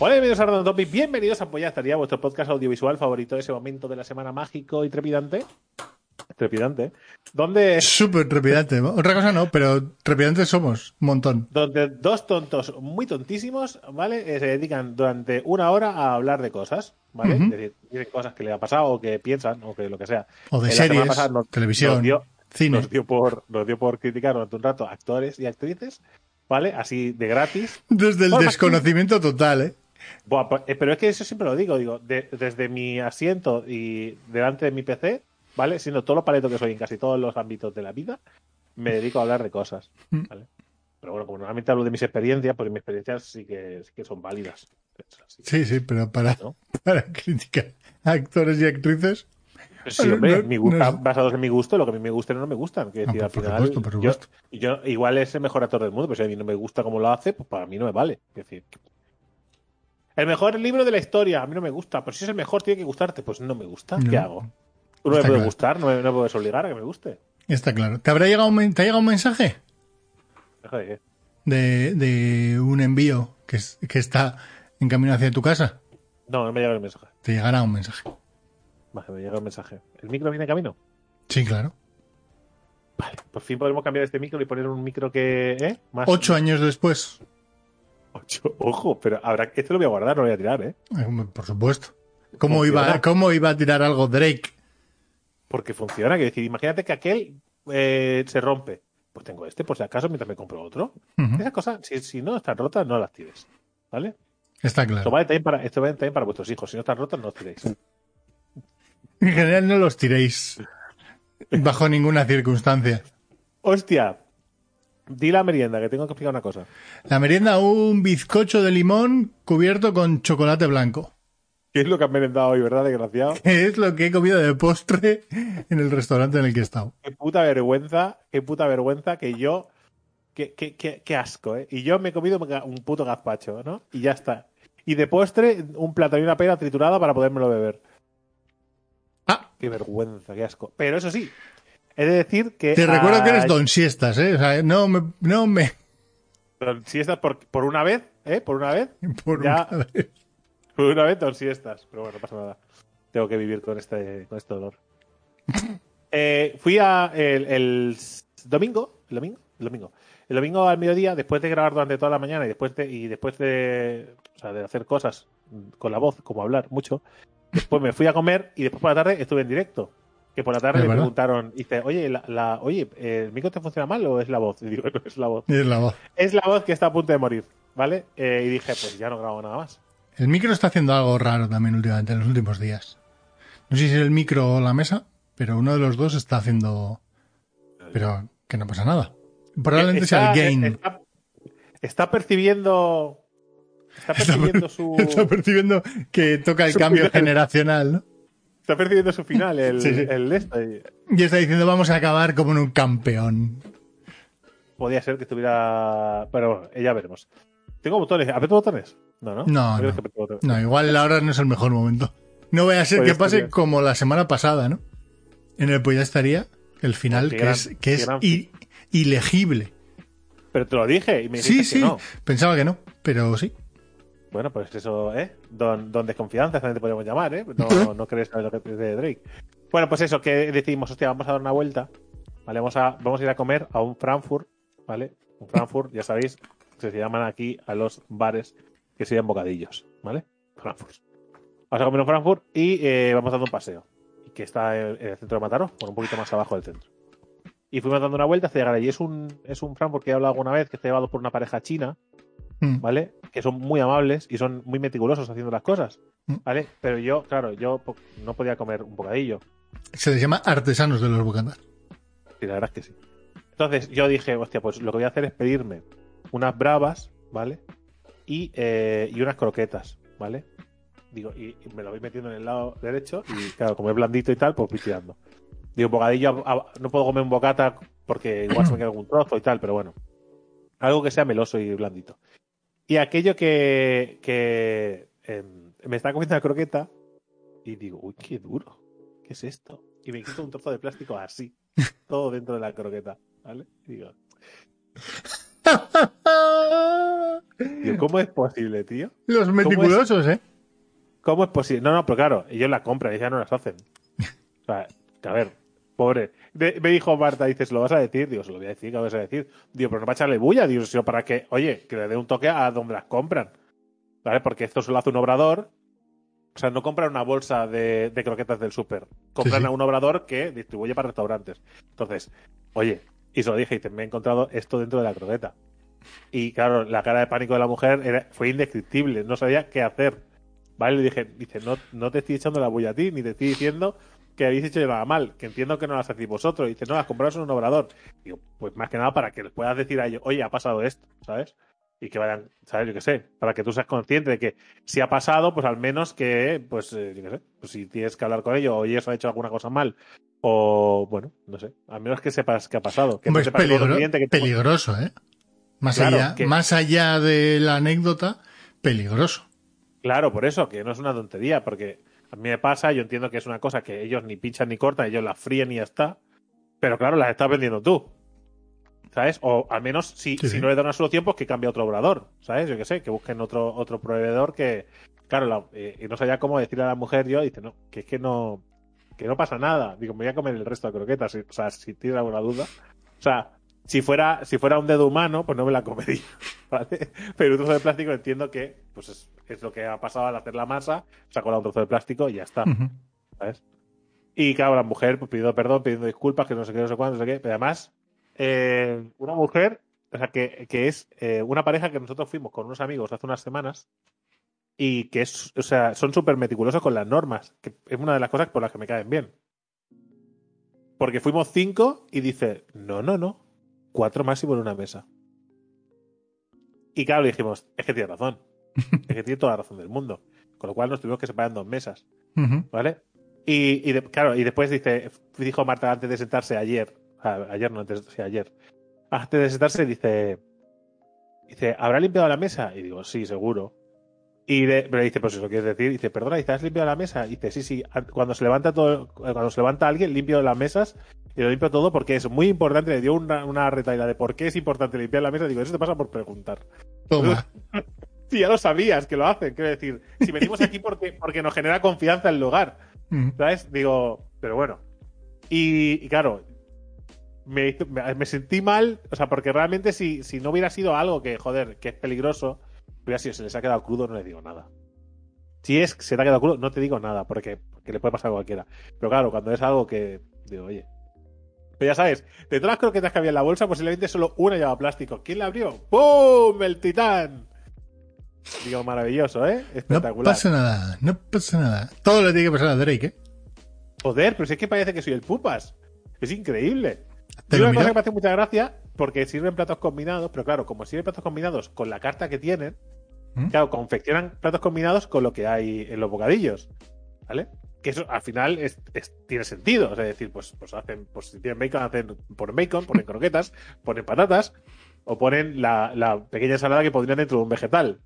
Hola, bienvenidos a Random Topic, bienvenidos a Polla Estaría, vuestro podcast audiovisual favorito de ese momento de la semana mágico y trepidante. Trepidante. Donde, Súper trepidante. Otra cosa no, pero trepidantes somos. Un montón. donde dos tontos muy tontísimos, ¿vale? Eh, se dedican durante una hora a hablar de cosas, ¿vale? Es decir, dicen cosas que le ha pasado o que piensan o que lo que sea. O de semana series, nos- televisión, nos dio- cine. Nos dio, por, nos dio por criticar durante un rato actores y actrices, ¿vale? Así de gratis. Desde el desconocimiento total, ¿eh? Pa- eh, pero es que eso siempre lo digo, digo, de- desde mi asiento y delante de mi PC, ¿vale? Siendo todo lo paleto que soy en casi todos los ámbitos de la vida, me dedico a hablar de cosas, Mm. ¿vale? Pero bueno, como normalmente hablo de mis experiencias, pues mis experiencias sí que, sí que son válidas. Así, Sí, sí, pero para, ¿no? para criticar a actores y actrices. Sí, No, hombre, no, mi basados en mi gusto, lo que a mí me gusta no me gustan. Quiero No, decir, al por final, supuesto, por yo- supuesto. Yo, igual es el mejor actor del mundo, pero si a mí no me gusta cómo lo hace, pues para mí no me vale. Es decir, el mejor libro de la historia, a mí no me gusta. Pero si es el mejor, tiene que gustarte. Pues no me gusta. ¿Qué hago? No me claro. gustar, no me, no puedes obligar a que me guste. Está claro. ¿Te habrá llegado un, men- ¿te ha llegado un mensaje de qué. de, un envío que, es- que está en camino hacia tu casa? No, no me llega el mensaje. Te llegará un mensaje. Vale, me llega el mensaje. ¿El micro viene de camino? Sí, claro. Vale, por fin podemos cambiar este micro y poner un micro que. ¿eh? Más. Ocho años después. Ocho. Ojo, pero habrá. Este lo voy a guardar, no lo voy a tirar, ¿eh? Eh, Por supuesto. ¿Cómo Funciona. iba, ¿Cómo iba a tirar algo Drake? Porque funciona. Quiero decir, imagínate que aquel eh, se rompe. Pues tengo este, por si acaso, mientras me compro otro. Ujú. Esas cosas, si, si no están rotas, no las tires. ¿Vale? Está Esto claro. vale también para, esto vale también para vuestros hijos. Si no están rotas, no los tiréis. En general no los tiréis bajo ninguna circunstancia. Hostia. Di la merienda, que tengo que explicar una cosa. La merienda, un bizcocho de limón cubierto con chocolate blanco. ¿Qué es lo que han merendado hoy, verdad, desgraciado? Que es lo que he comido de postre en el restaurante en el que he estado. Qué puta vergüenza, qué puta vergüenza que yo. Qué, qué, qué, qué asco, ¿eh? Y yo me he comido un puto gazpacho, ¿no? Y ya está. Y de postre, un plátano y una pera triturada para podérmelo beber. Ah, Qué vergüenza, qué asco. Pero eso sí, he de decir que. te recuerdo que eres don siestas, ¿eh? O sea, no me... No me Don siestas por, por una vez, ¿eh? Por una vez. por Ya. una vez. Por una vez don siestas. Pero bueno, no pasa nada. Tengo que vivir con este, con este dolor. Eh, fui a el, el domingo. ¿El domingo? El domingo. El domingo al mediodía, después de grabar durante toda la mañana y después de, y después de, o sea, de hacer cosas con la voz, como hablar mucho, después me fui a comer y después por la tarde estuve en directo. Que por la tarde me preguntaron, dice, oye, la, la- oye, ¿el micro te funciona mal o es la voz? Y digo, no, es la voz. Es la voz. Es la voz que está a punto de morir, ¿vale? Eh, y dije, pues ya no grabo nada más. El micro está haciendo algo raro también últimamente, en los últimos días. No sé si es el micro o la mesa, pero uno de los dos está haciendo... Pero que no pasa nada. Probablemente sea el gain. Está, está percibiendo. Está Está per- percibiendo su. Está percibiendo que toca el cambio final. generacional, ¿no? Está percibiendo su final, el, Sí, sí. el de esto. Y está diciendo, vamos a acabar como en un campeón. Podía ser que estuviera. Pero bueno, ya veremos. Tengo botones. ¿Aprieto botones? No, no. No, no. que? No, igual ahora no es el mejor momento. No voy a ser Pues que pase estaría. como la semana pasada, ¿no? En el pues ya estaría el final, Oh, qué que gran- es, que es ilegible. Pero te lo dije y me Sí, dijiste sí, que no. pensaba que no, pero sí. Bueno, pues eso, ¿eh? Don, don Desconfianza también te podemos llamar, ¿eh? No, no crees saber lo que es de Drake. Bueno, pues eso, que decidimos, hostia, vamos a dar una vuelta. ¿Vale? Vamos a, vamos a ir a comer a un Frankfurt, ¿vale? Un Frankfurt, ya sabéis, se llaman aquí a los bares que sirven bocadillos, ¿vale? Frankfurt. Vamos a comer un Frankfurt y eh, vamos dando un paseo. Que está en, en el centro de Mataró, bueno, un poquito más abajo del centro. Y fuimos dando una vuelta hasta llegar allí. Es un, es un Frankfurt que he hablado alguna vez, que está llevado por una pareja china, Mm. ¿vale? Que son muy amables y son muy meticulosos haciendo las cosas, Mm. ¿vale? Pero yo, claro, yo no podía comer un bocadillo. Se les llama artesanos de los bocatas. Y la verdad es que sí. Entonces yo dije, hostia, pues lo que voy a hacer es pedirme unas bravas, ¿vale? Y, eh, y unas croquetas, ¿vale? Digo, y, y me lo voy metiendo en el lado derecho y claro, como es blandito y tal, pues voy tirando. Digo, bocadillo, a- a- no puedo comer un bocata porque igual se me queda algún trozo y tal, pero bueno. Algo que sea meloso y blandito. Y aquello que, que em, me está comiendo la croqueta y digo, uy, qué duro. ¿Qué es esto? Y me quito un trozo de plástico así, todo dentro de la croqueta, ¿vale? Y digo, digo, ¿cómo es posible, tío? Los meticulosos, ¿eh? ¿Cómo es posible? No, no, pero claro, ellos la compran, ellos ya no las hacen. O sea, que a ver, pobre. De- me dijo Marta, dices, ¿lo vas a decir? Digo, se lo voy a decir, ¿qué vas a decir? Digo, pero no para echarle bulla, digo, sino para que, oye, que le dé un toque a donde las compran. ¿Vale? Porque esto solo hace un obrador. O sea, no compran una bolsa de, de croquetas del súper. Compran Sí, sí. a un obrador que distribuye para restaurantes. Entonces, oye, y se lo dije, dice, me he encontrado esto dentro de la croqueta. Y claro, la cara de pánico de la mujer era- fue indescriptible, no sabía qué hacer. ¿Vale? Le dije, dice, no, no te estoy echando la bulla a ti, ni te estoy diciendo que habéis hecho nada mal, que entiendo que no las hacéis vosotros. Dice, no, las compraros en un obrador. Digo, pues más que nada para que les puedas decir a ellos, oye, ha pasado esto, ¿sabes? Y que vayan, ¿sabes? Yo qué sé, para que tú seas consciente de que si ha pasado, pues al menos que, pues, eh, yo qué sé, pues si tienes que hablar con ellos o ellos han hecho alguna cosa mal, o bueno, no sé, al menos que sepas qué ha pasado. Que no sepas que peligro- que te- peligroso, ¿eh? Más, Claro, allá, que- más allá de la anécdota, peligroso. Claro, por eso, que no es una tontería, porque a mí me pasa, yo entiendo que es una cosa que ellos ni pinchan ni cortan, ellos la fríen y ya está. Pero claro, las estás vendiendo tú. ¿Sabes? O al menos si, Sí, si sí. no le dan una solución, pues que cambie otro obrador. ¿Sabes? Yo qué sé, que busquen otro, otro proveedor que. Claro, la- eh, y no sabía cómo decirle a la mujer yo, dice, no, que es que no. Que no pasa nada. Digo, me voy a comer el resto de croquetas. O sea, si tienes alguna duda. O sea, si fuera, si fuera un dedo humano, pues no me la comería. ¿Vale? Pero un trozo de plástico entiendo que, pues es, es lo que ha pasado al hacer la masa, se ha colado un trozo de plástico y ya está. ¿sabes? Y claro, la mujer pues, pidiendo perdón, pidiendo disculpas, que no sé qué, no sé cuándo, no sé qué. Pero además, eh, una mujer, o sea, que, que es eh, una pareja que nosotros fuimos con unos amigos hace unas semanas y que es, o sea, son súper meticulosos con las normas, que es una de las cosas por las que me caen bien. Porque fuimos cinco y dice, no, no, no, cuatro máximo en una mesa. Y claro, le dijimos, es que tiene razón, es que tiene toda la razón del mundo. Con lo cual nos tuvimos que separar en dos mesas. ¿Vale? Y, y de- claro, y después dice, dijo Marta antes de sentarse ayer, a- ayer no, antes, sí, ayer, antes de sentarse dice, dice, ¿habrá limpiado la mesa? Y digo, sí, seguro. Y de, pero dice, pues eso quieres decir, dice, perdona, dice, ¿has limpiado la mesa? Y dice, sí, sí, cuando se levanta todo, cuando se levanta alguien, limpio las mesas y lo limpio todo porque es muy importante, le dio una, una retaila de por qué es importante limpiar la mesa, digo, eso te pasa por preguntar. Toma. Sí, ya lo sabías que lo hacen, quiero decir, si venimos aquí porque, porque nos genera confianza el lugar. Ujú. ¿Sabes? Digo, pero bueno. Y, y claro, me, me, me sentí mal, o sea, porque realmente si, si no hubiera sido algo que, joder, que es peligroso, hubiera sido, se les ha quedado crudo, no les digo nada. Si es que se te ha quedado crudo, no te digo nada, porque, porque le puede pasar a cualquiera. Pero claro, cuando es algo que, digo, oye. Pero ya sabes, de todas las croquetas que había en la bolsa, posiblemente solo una llevaba plástico. ¿Quién la abrió? ¡Pum! ¡El titán! Digo, maravilloso, ¿eh? No Espectacular. pasa nada, no pasa nada. Todo le tiene que pasar a Drake, ¿eh? Joder, pero si es que parece que soy el pupas. Es increíble. ¿Te Y una cosa que me hace mucha gracia, porque sirven platos combinados, pero claro, como sirven platos combinados con la carta que tienen, ¿Mm? claro, confeccionan platos combinados con lo que hay en los bocadillos. ¿Vale? Que eso al final es- es- tiene sentido. O sea, es decir, pues, pues hacen, pues si tienen bacon, hacen, ponen bacon, ponen croquetas, ponen patatas, o ponen la, la pequeña ensalada que pondrían dentro de un vegetal.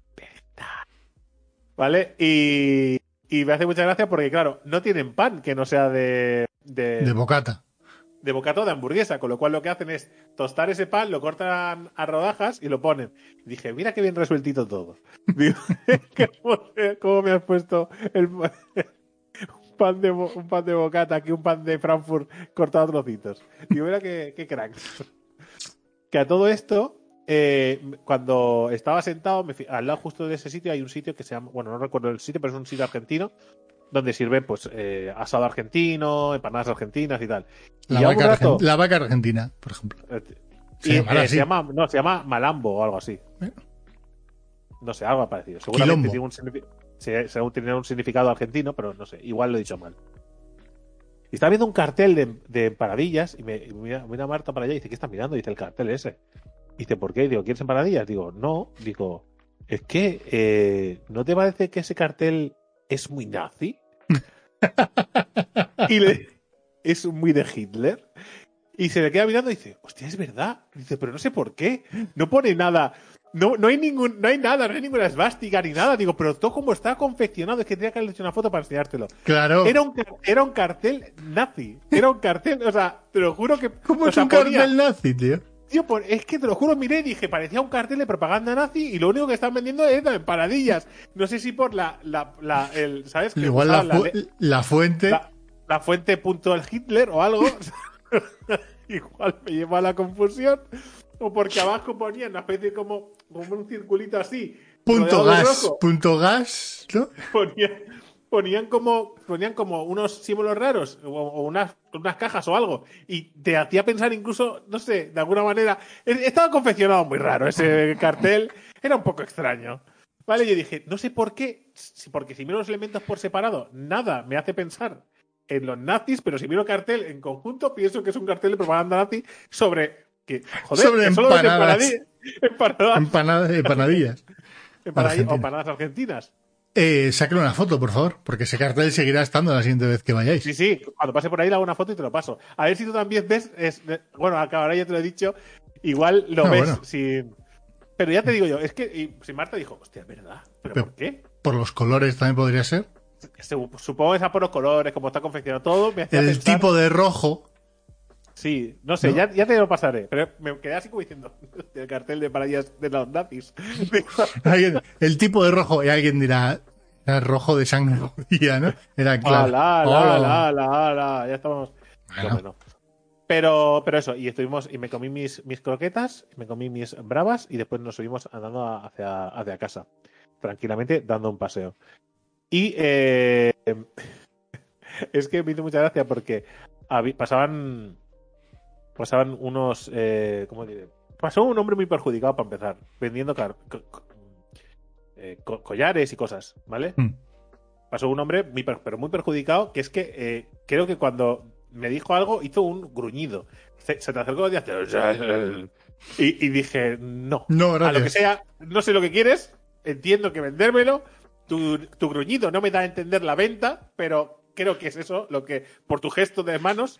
¿Vale? Y, y me hace mucha gracia porque, claro, no tienen pan que no sea de, de, De bocata. De bocata o de hamburguesa, con lo cual lo que hacen es tostar ese pan, lo cortan a rodajas y lo ponen. Dije, mira qué bien resueltito todo. Digo, ¿cómo, me has puesto el, un pan de, un pan de bocata aquí, un pan de Frankfurt cortado a trocitos? Digo, mira qué, qué crack. Que a todo esto, eh, cuando estaba sentado, me al lado justo de ese sitio hay un sitio que se llama, bueno, no recuerdo el sitio, pero es un sitio argentino donde sirven pues eh, asado argentino, empanadas argentinas y tal. Y La vaca, rato- argen- la vaca argentina, por ejemplo. eh, Se y, eh, se llama, no, se llama Malambo o algo así. Eh. No sé, algo parecido. Seguramente tiene un, se- tiene un significado argentino, pero no sé, igual lo he dicho mal. Y estaba viendo un cartel de, de empanadillas y me y mira, mira Marta para allá y dice, ¿qué está mirando? Y dice el cartel ese. Dice, ¿por qué? Digo, ¿quieres empanadillas? Digo, no. Digo, es que, eh, ¿no te parece que ese cartel es muy nazi? Y le, es muy de Hitler. Y se le queda mirando y dice, hostia, es verdad. Dice, pero no sé por qué. No pone nada. No, no hay ningún, no hay nada, no hay ninguna esvástica ni nada. Digo, pero todo como está confeccionado, es que tenía que haberle hecho una foto para enseñártelo. Claro. Era un, era un cartel nazi. Era un cartel, o sea, te lo juro que. ¿Cómo es sea, un ponía- cartel nazi, tío? Tío, por- es que te lo juro, miré y dije, parecía un cartel de propaganda nazi y lo único que están vendiendo es empanadillas. No sé si por la, la, la el, ¿sabes? Igual la, fu- fuente. la, fuente punto el Hitler o algo. Igual me lleva a la confusión. O porque abajo ponían una especie como, como un circulito así. punto gas. Punto gas, ¿no? Ponían, ponían como ponían como unos símbolos raros o, o unas, unas cajas o algo. Y te hacía pensar incluso, no sé, de alguna manera. e- Estaba confeccionado muy raro ese cartel. Era un poco extraño. Vale, yo dije, no sé por qué, porque si miro los elementos por separado, nada me hace pensar en los nazis, pero si miro el cartel en conjunto, pienso que es un cartel de propaganda nazi sobre que, joder, Sobre que solo empanadas. empanadillas- empanadas, Empanadas, empanadillas. empanadillas- Argentina. o empanadas argentinas. Eh, sáquenle una foto, por favor, porque ese cartel seguirá estando la siguiente vez que vayáis. Sí, sí, cuando pase por ahí le hago una foto y te lo paso. A ver si tú también ves, es, bueno, acá ahora ya te lo he dicho, igual lo Ah, ves bueno. sin... Pero ya te digo yo, es que y, si Marta dijo, hostia, es verdad, ¿pero Pero- por qué? Por los colores también podría ser. Se- Supongo que es a por los colores, como está confeccionado todo, me El pensar- tipo de rojo. Sí, no sé, ¿No? Ya, ya te lo pasaré, pero me quedé así como diciendo, el cartel de paradillas de los nazis. El tipo de rojo. Y alguien dirá, era rojo de sangre judía, ¿no? Era claro. Ala, Oh. ala, ala, ala, ya estamos. Bueno. No, bueno. Pero, pero eso, y estuvimos, y me comí mis, mis croquetas, me comí mis bravas, y después nos subimos andando hacia, hacia casa, tranquilamente dando un paseo. Y eh, es que me hizo mucha gracia porque pasaban pasaban unos eh, ¿cómo diré? Pasó un hombre muy perjudicado para empezar, vendiendo car- co- co- eh, co- collares y cosas, ¿vale? Mm. pasó un hombre muy per- pero muy perjudicado que es que eh, creo que cuando me dijo algo hizo un gruñido se, se te acercó y hacía y, y dije no No, a lo que gracias. sea no sé lo que quieres entiendo que vendérmelo tu, tu gruñido no me da a entender la venta pero creo que es eso lo que por tu gesto de manos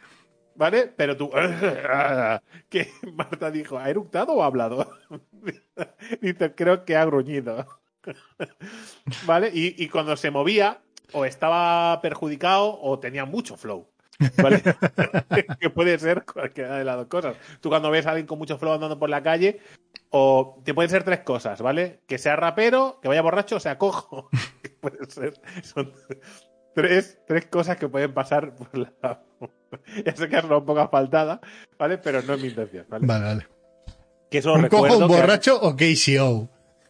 ¿Vale? Pero tú. que Marta dijo, ¿ha eructado o ha hablado? Dice, creo que ha gruñido. ¿Vale? Y, y cuando se movía, o estaba perjudicado o tenía mucho flow. ¿Vale? que puede ser cualquiera de las dos cosas. Tú cuando ves a alguien con mucho flow andando por la calle, o te pueden ser tres cosas, ¿vale? Que sea rapero, que vaya borracho o sea cojo. Puede ser. Son tres, tres cosas que pueden pasar por la. ya sé que es un poco asfaltada, ¿vale? Pero no es mi intención, ¿vale? Vale, vale. Que eso ¿Un cojo, un que- borracho o KCO?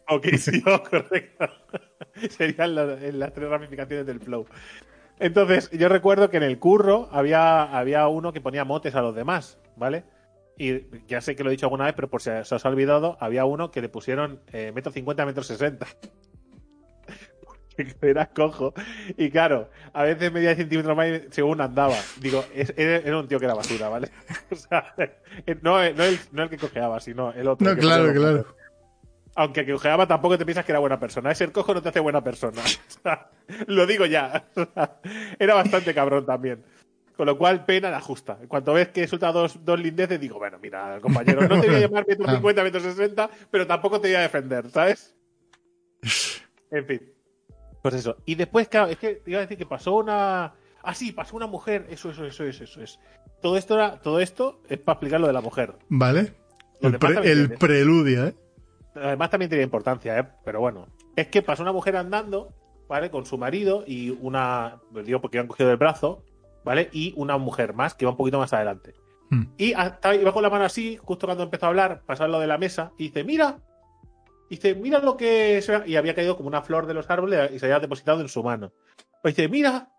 Ok, sí, no, correcto. Serían las tres ramificaciones del flow. Entonces, yo recuerdo que en el curro había, había uno que ponía motes a los demás, ¿vale? Y ya sé que lo he dicho alguna vez, pero por si se os ha olvidado, había uno que le pusieron eh, metro cincuenta, metro sesenta. Era cojo. Y claro, a veces medía 10 centímetros más según andaba. Digo, es- era, un tío que era basura, ¿vale? O sea, no, no, el, no el que cojeaba, sino el otro. No, claro, claro. aunque el que cojeaba tampoco te piensas que era buena persona. Ese cojo no te hace buena persona. O sea, lo digo ya. O sea, era bastante cabrón también. Con lo cual, pena la justa. En cuanto ves que suelta dos, dos lindeces, digo, bueno, mira, compañero, no te voy a llamar metro Ah. 50, metro 60, pero tampoco te voy a defender, ¿sabes? En fin. Pues eso. Y después, claro, es que te iba a decir que pasó una. Ah, sí, pasó una mujer. Eso, eso, eso, eso, eso es. Todo esto era, todo esto es para explicar lo de la mujer. Vale. Lo El, pre- también el tiene. preludio, ¿eh? Además también tenía importancia, ¿eh? Pero bueno. Es que pasó una mujer andando, ¿vale? Con su marido y una... Digo, porque iban cogido del brazo, ¿vale? Y una mujer más que iba un poquito más adelante. Hmm. Y hasta iba con la mano así, justo cuando empezó a hablar, pasó lo de la mesa, y dice, mira. Dice, mira lo que... ha-". Y había caído como una flor de los árboles y se había depositado en su mano. Pues dice, mira.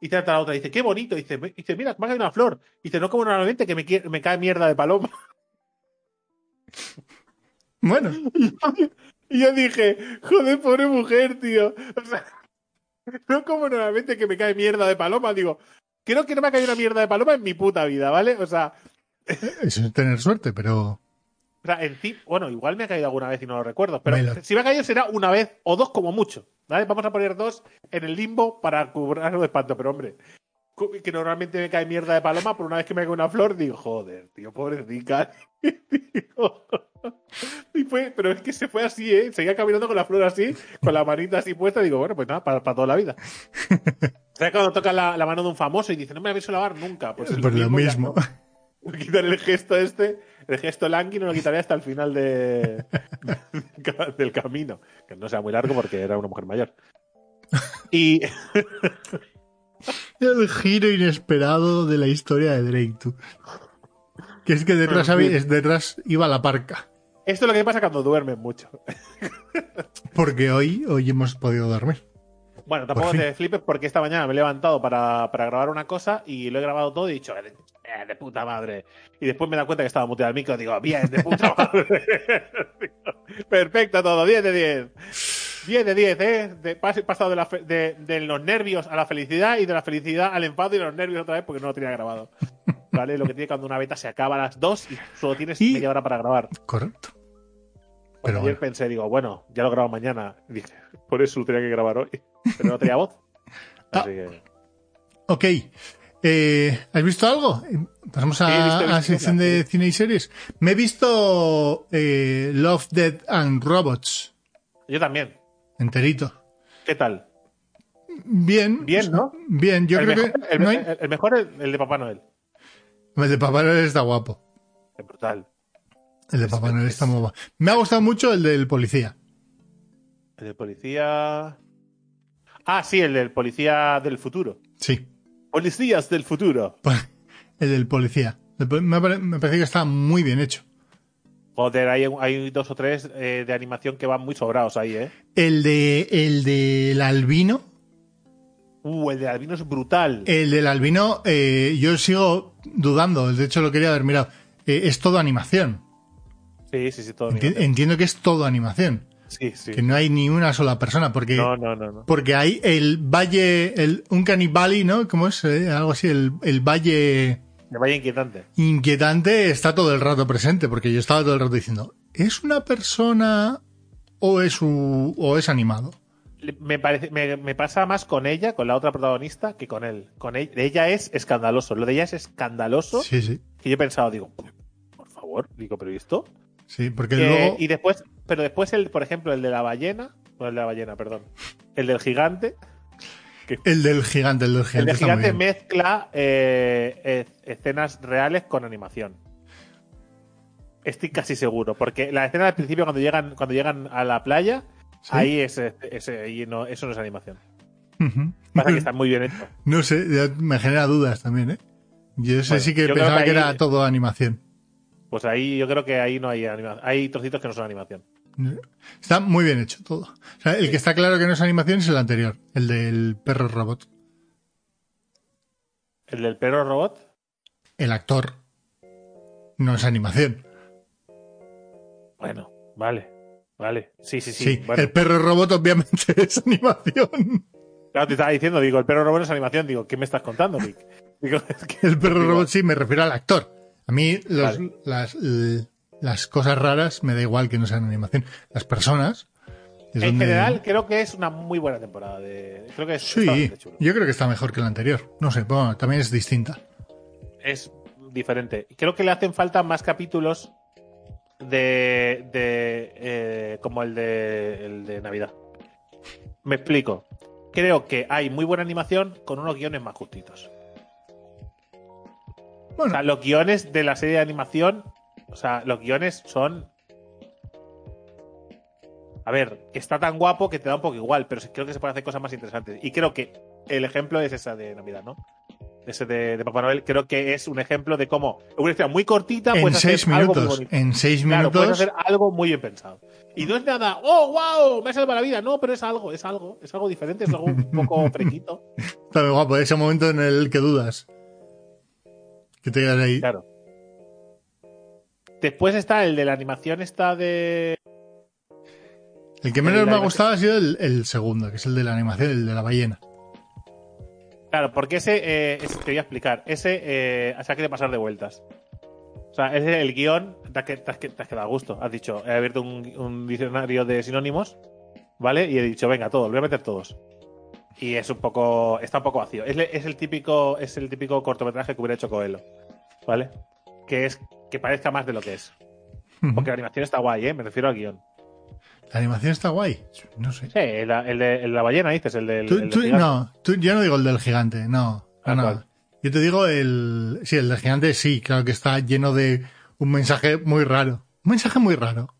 Y trata la otra, dice, qué bonito. Dice, "Me- dice mira, me ha caído una flor. Dice, no como normalmente que me, cae mierda de paloma. Bueno, Y yo dije, joder, pobre mujer, tío. O sea, no como normalmente que me cae mierda de paloma, digo, creo que no me ha caído una mierda de paloma en mi puta vida, ¿vale? O sea, eso es tener suerte, pero. O sea, en sí, bueno, igual me ha caído alguna vez y no lo recuerdo, pero si me ha caído será una vez o dos como mucho. ¿Vale? Vamos a poner dos en el limbo para cubrir de espanto, pero hombre, que normalmente me cae mierda de paloma, pero una vez que me cae una flor, digo, joder, tío, pobrecita. Y fue, pero es que se fue así, ¿eh? Seguía caminando con la flor así, con la manita así puesta, digo, bueno, pues nada, para, para toda la vida. ¿Sabes cuando toca la, la mano de un famoso y dice, no me la habéis lavar nunca? Pues, es Pues lo ya mismo. no. Quitar el gesto este, el gesto langui no lo quitaré hasta el final de, del camino. Que no sea muy largo porque era una mujer mayor. Y El giro inesperado de la historia de Drake, tú. Que es que detrás, es- detrás iba la parca. esto es lo que pasa cuando duermes mucho. Porque hoy, hoy hemos podido dormir. Bueno, tampoco Por te flipes porque esta mañana me he levantado para, para grabar una cosa y lo he grabado todo y he dicho, "Eh, de puta madre. Y después me dado cuenta que estaba muteado el micro digo, bien, de puta madre. Perfecto todo, 10 de 10. 10 de 10, ¿eh? De, pasado de, la fe- de, de los nervios a la felicidad y de la felicidad al enfado y de los nervios otra vez porque no lo tenía grabado. ¿Vale? Lo que tiene cuando una beta se acaba a las 2 y solo tienes Y- media hora para grabar. Correcto. Pero ayer bueno. pensé, digo, bueno, ya lo grabo mañana. Y dije, por eso lo tenía que grabar hoy. Pero no tenía voz. Ah. Así que. Ok. Eh, ¿Has visto algo? Pasamos a, Sí, he visto, he a la sección de cine y series. Me he visto eh, Love, Dead and Robots Yo también. enterito. ¿Qué tal? Bien. Bien, ¿no? Bien, yo el, creo mejor, que el, no hay- el- el mejor el, el de Papá Noel. el de Papá Noel está guapo. Es brutal. El de Es- Papá Noel es- está muy guapo. Me ha gustado mucho el del policía. El de policía. Ah, sí, el del policía del futuro. Sí. Policías del futuro. El del policía. Me, pare- me parece que está muy bien hecho. Joder, hay, hay dos o tres eh, de animación que van muy sobrados ahí, ¿eh? El de el del albino. Uh, el de Albino es brutal. El del albino, eh, yo sigo dudando. De hecho, lo quería haber mirado. Eh, es todo animación. Sí, sí, sí, todo. Animación. entiendo que es todo animación. Sí, sí. Que no hay ni una sola persona. Porque, No, no, no, no. porque hay el valle, el Uncanny Valley, ¿no? ¿Cómo es? Eh, algo así. El, el valle Me vaya inquietante. inquietante está todo el rato presente. Porque yo estaba todo el rato diciendo, ¿es una persona o es, u- o es animado? Me, parece, me, me pasa más con ella, con la otra protagonista, que con él. Con ella, ella es escandaloso. Lo de ella es escandaloso. Sí, sí. Que yo he pensado, digo, por favor, digo, pero ¿y esto? Sí, porque Eh, luego... y después, pero después el, por ejemplo, el de la ballena, no el de la ballena, perdón, el del gigante, El del gigante, el del el gigante. del está muy gigante mezcla eh, escenas reales con animación. Estoy casi seguro, porque la escena del principio cuando llegan, cuando llegan a la playa, ¿Sí? ahí es, es- ahí no, eso no es animación. Ujú. Pasa que está muy bien hecho. No sé, me genera dudas también, ¿eh? Yo sé Bueno, sí que pensaba que que, era todo animación. Pues ahí yo creo que ahí no hay animación. Hay trocitos que no son animación. Está muy bien hecho todo. O sea, el que está claro que no es animación es el anterior, el del perro robot. El del perro robot, El actor no es animación. bueno, vale. Vale. Sí, sí, sí. Sí, bueno. el perro robot obviamente es animación. Claro, te estaba diciendo, digo, el perro robot es animación. Digo, ¿qué me estás contando, Rick? Digo, es que- El perro digo, robot sí, me refiero al actor. A mí los- Vale. las, las cosas raras me da igual que no sean animación. Las personas... En donde- general, creo que es una muy buena temporada. De... Creo que es Sí, chulo. yo creo que está mejor que la anterior. No sé, bueno, también es distinta. Es diferente. Creo que le hacen falta más capítulos de, de eh, como el de, el de Navidad. Me explico. Creo que hay muy buena animación con unos guiones más justitos. O Bueno, sea, los guiones de la serie de animación, o sea, los guiones son. A ver, está tan guapo que te da un poco igual, pero creo que se pueden hacer cosas más interesantes. Y creo que el ejemplo es esa de Navidad, ¿no? Ese de, de Papá Noel, creo que es un ejemplo de cómo una historia muy cortita en puedes seis hacer algo muy minutos, bonito. en seis Claro, puedes minutos, hacer algo muy bien pensado. Y no es nada, oh, wow, me ha salvado la vida. No, pero es algo, es algo, es algo diferente, es algo un poco frequito. está muy guapo. Ese momento en el que dudas. Que te quedas ahí. Claro. Después está el de la animación esta de El que menos me ha gustado ha sido el, el segundo, que es el de la animación, el de la ballena. Claro, porque ese, eh, ese te voy a explicar. Ese, eh, o sea, que de pasar de vueltas. O sea, es el guion, te has, te te quedado a gusto. Has dicho, he abierto un, un diccionario de sinónimos, ¿vale? Y he dicho, venga, todos, voy a meter todos. Y es un poco, está un poco vacío. Es el típico, es el típico cortometraje que hubiera hecho Coelho, ¿vale? Que es que parezca más de lo que es. Porque la animación está guay, ¿eh? Me refiero al guion. La animación está guay. No sé. Sí, el, el de, el de la ballena, dices, el del. Tú- el del tú- gigante. no, tú- yo no digo el del gigante, no. Ah, no. Yo te digo el. Sí, el del gigante sí, claro que está lleno de un mensaje muy raro. Un mensaje muy raro.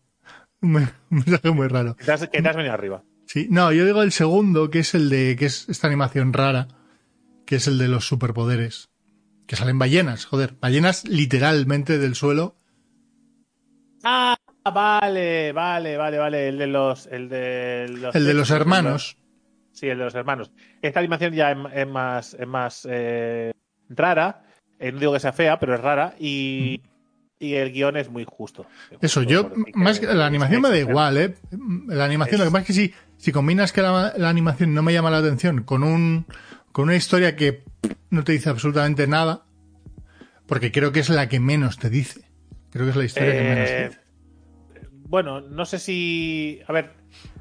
Un, men- un mensaje muy raro. Que te has, que te has venido arriba. Sí, no, yo digo el segundo, que es el de. que es esta animación rara, que es el de los superpoderes. Que salen ballenas, joder. Ballenas literalmente del suelo. Ah, vale, vale, vale, vale. El de los. El de los, El de los hermanos. Sí, el de los hermanos. Esta animación ya es, es más, es más eh, rara. Eh, no digo que sea fea, pero es rara. Y, y el guion es muy justo. Eso, Justo yo, más que- la animación me da igual, ¿eh? La animación, Es- lo que pasa es que si, si combinas que la, la animación no me llama la atención con un, con una historia que no te dice absolutamente nada, porque creo que es la que menos te dice. Creo que es la historia que menos te Eh, dice. bueno, no sé si. A ver,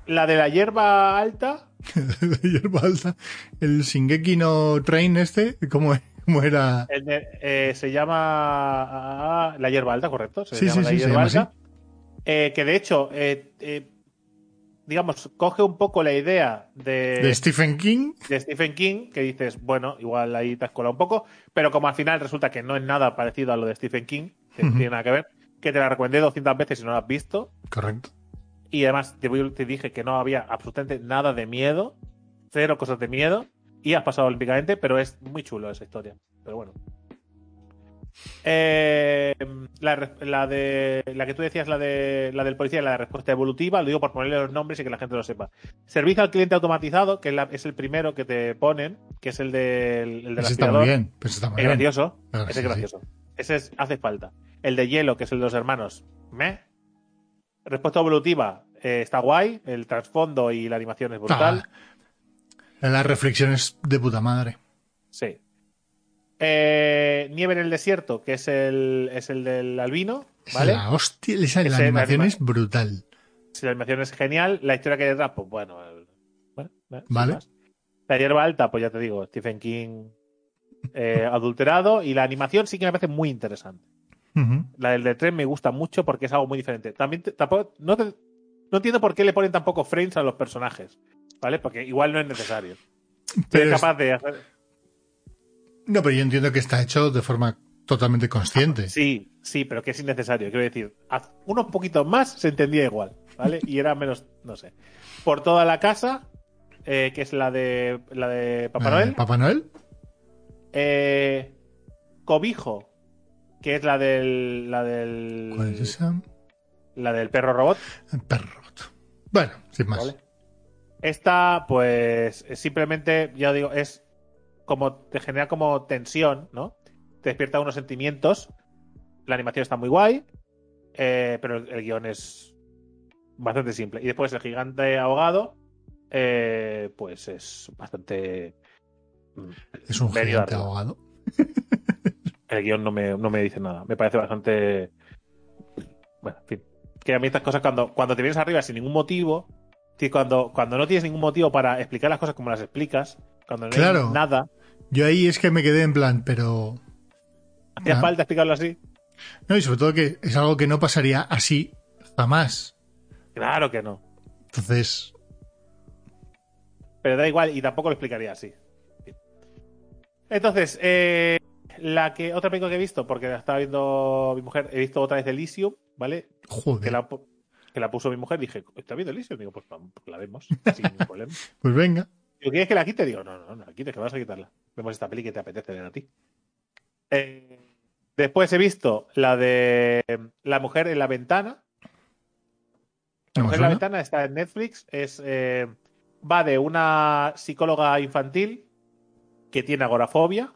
la de la hierba alta. De hierba alta. El Shingeki no Train este, ¿cómo, cómo era? el de- eh, se llama ah, la hierba alta, correcto. Se Sí, llama sí, la sí, hierba alta. Eh, que de hecho, digamos, coge un poco la idea de, De Stephen King. de Stephen King, que dices, bueno, igual ahí te has colado un poco, pero como al final resulta que no es nada parecido a lo de Stephen King, que no tiene nada que ver, que te la recomendé 200 veces y no la has visto, Correcto. y además te, te dije que no había absolutamente nada de miedo, cero cosas de miedo, y has pasado olímpicamente, pero es muy chulo esa historia. Pero bueno. Eh, la, de la que tú decías, la de la del policía, la de respuesta evolutiva, lo digo por ponerle los nombres y que la gente lo sepa. Servicio al cliente automatizado, que es, la- es el primero que te ponen, que es el del, el del Ese está aspirador. muy bien. Pues está muy Es bien. gracioso. Claro, Ese sí, es gracioso. Ese es- hace falta. El de hielo, que es el de los hermanos. ¿Me? Respuesta evolutiva. eh, está guay. El trasfondo y la animación es brutal. Ah, las reflexiones de puta madre. Sí. Eh, Nieve en el desierto, que es el, es el del albino. ¿Vale? La hostia, esa, la animación anima- es brutal. Si la animación es genial, la historia que hay detrás, pues bueno. bueno, Vale. La hierba alta, pues ya te digo, Stephen King eh, adulterado. Y la animación sí que me parece muy interesante. La del de tren me gusta mucho porque es algo muy diferente. También te- tampoco, no, te- no entiendo por qué le ponen tan poco frames a los personajes. ¿Vale? Porque igual no es necesario. Pero es- capaz de hacer. No, pero yo entiendo que está hecho de forma totalmente consciente. Sí, sí, pero que es innecesario. Quiero decir, haz unos poquitos más se entendía igual. ¿Vale? Y era menos, no sé. Por toda la casa, eh, que es la de la de Papá Noel. ¿Papá Noel? Eh, Cobijo, que es la del. La del. ¿Cuál es esa? La del perro robot. El perro robot. Bueno, sin más. ¿vale? Esta, pues, es simplemente, ya digo, es como te genera como tensión, ¿no? Te despierta unos sentimientos. La animación está muy guay, eh, pero el, el guion es bastante simple. Y después el gigante ahogado, eh, pues es bastante. mm, Es un gigante arriba. ahogado. El guion no me, no me dice nada. Me parece bastante. Bueno, en fin. Que a mí estas cosas, cuando, cuando te vienes arriba sin ningún motivo, cuando, cuando no tienes ningún motivo para explicar las cosas como las explicas, cuando no Claro. hay nada, Yo ahí es que me quedé en plan, pero. hacía falta explicarlo así. No, y sobre todo que es algo que no pasaría así jamás. Claro que no. Entonces, Pero da igual y tampoco lo explicaría así. Entonces, eh, la que otra película que he visto, porque la estaba viendo mi mujer, he visto otra vez Elysium, ¿vale? Que joder. la, pu- que la puso mi mujer, dije, ¿está viendo Elysium? Digo, pues pues la vemos, sin ningún problema. Pues venga. Digo, ¿quieres que la quite? Digo, no, no, no la quites, que vas a quitarla. Vemos esta peli que te apetece ver a ti. Eh, después he visto la de La mujer en la ventana. La ¿No me mujer en la ventana está en Netflix. Es, eh, va de una psicóloga infantil que tiene agorafobia,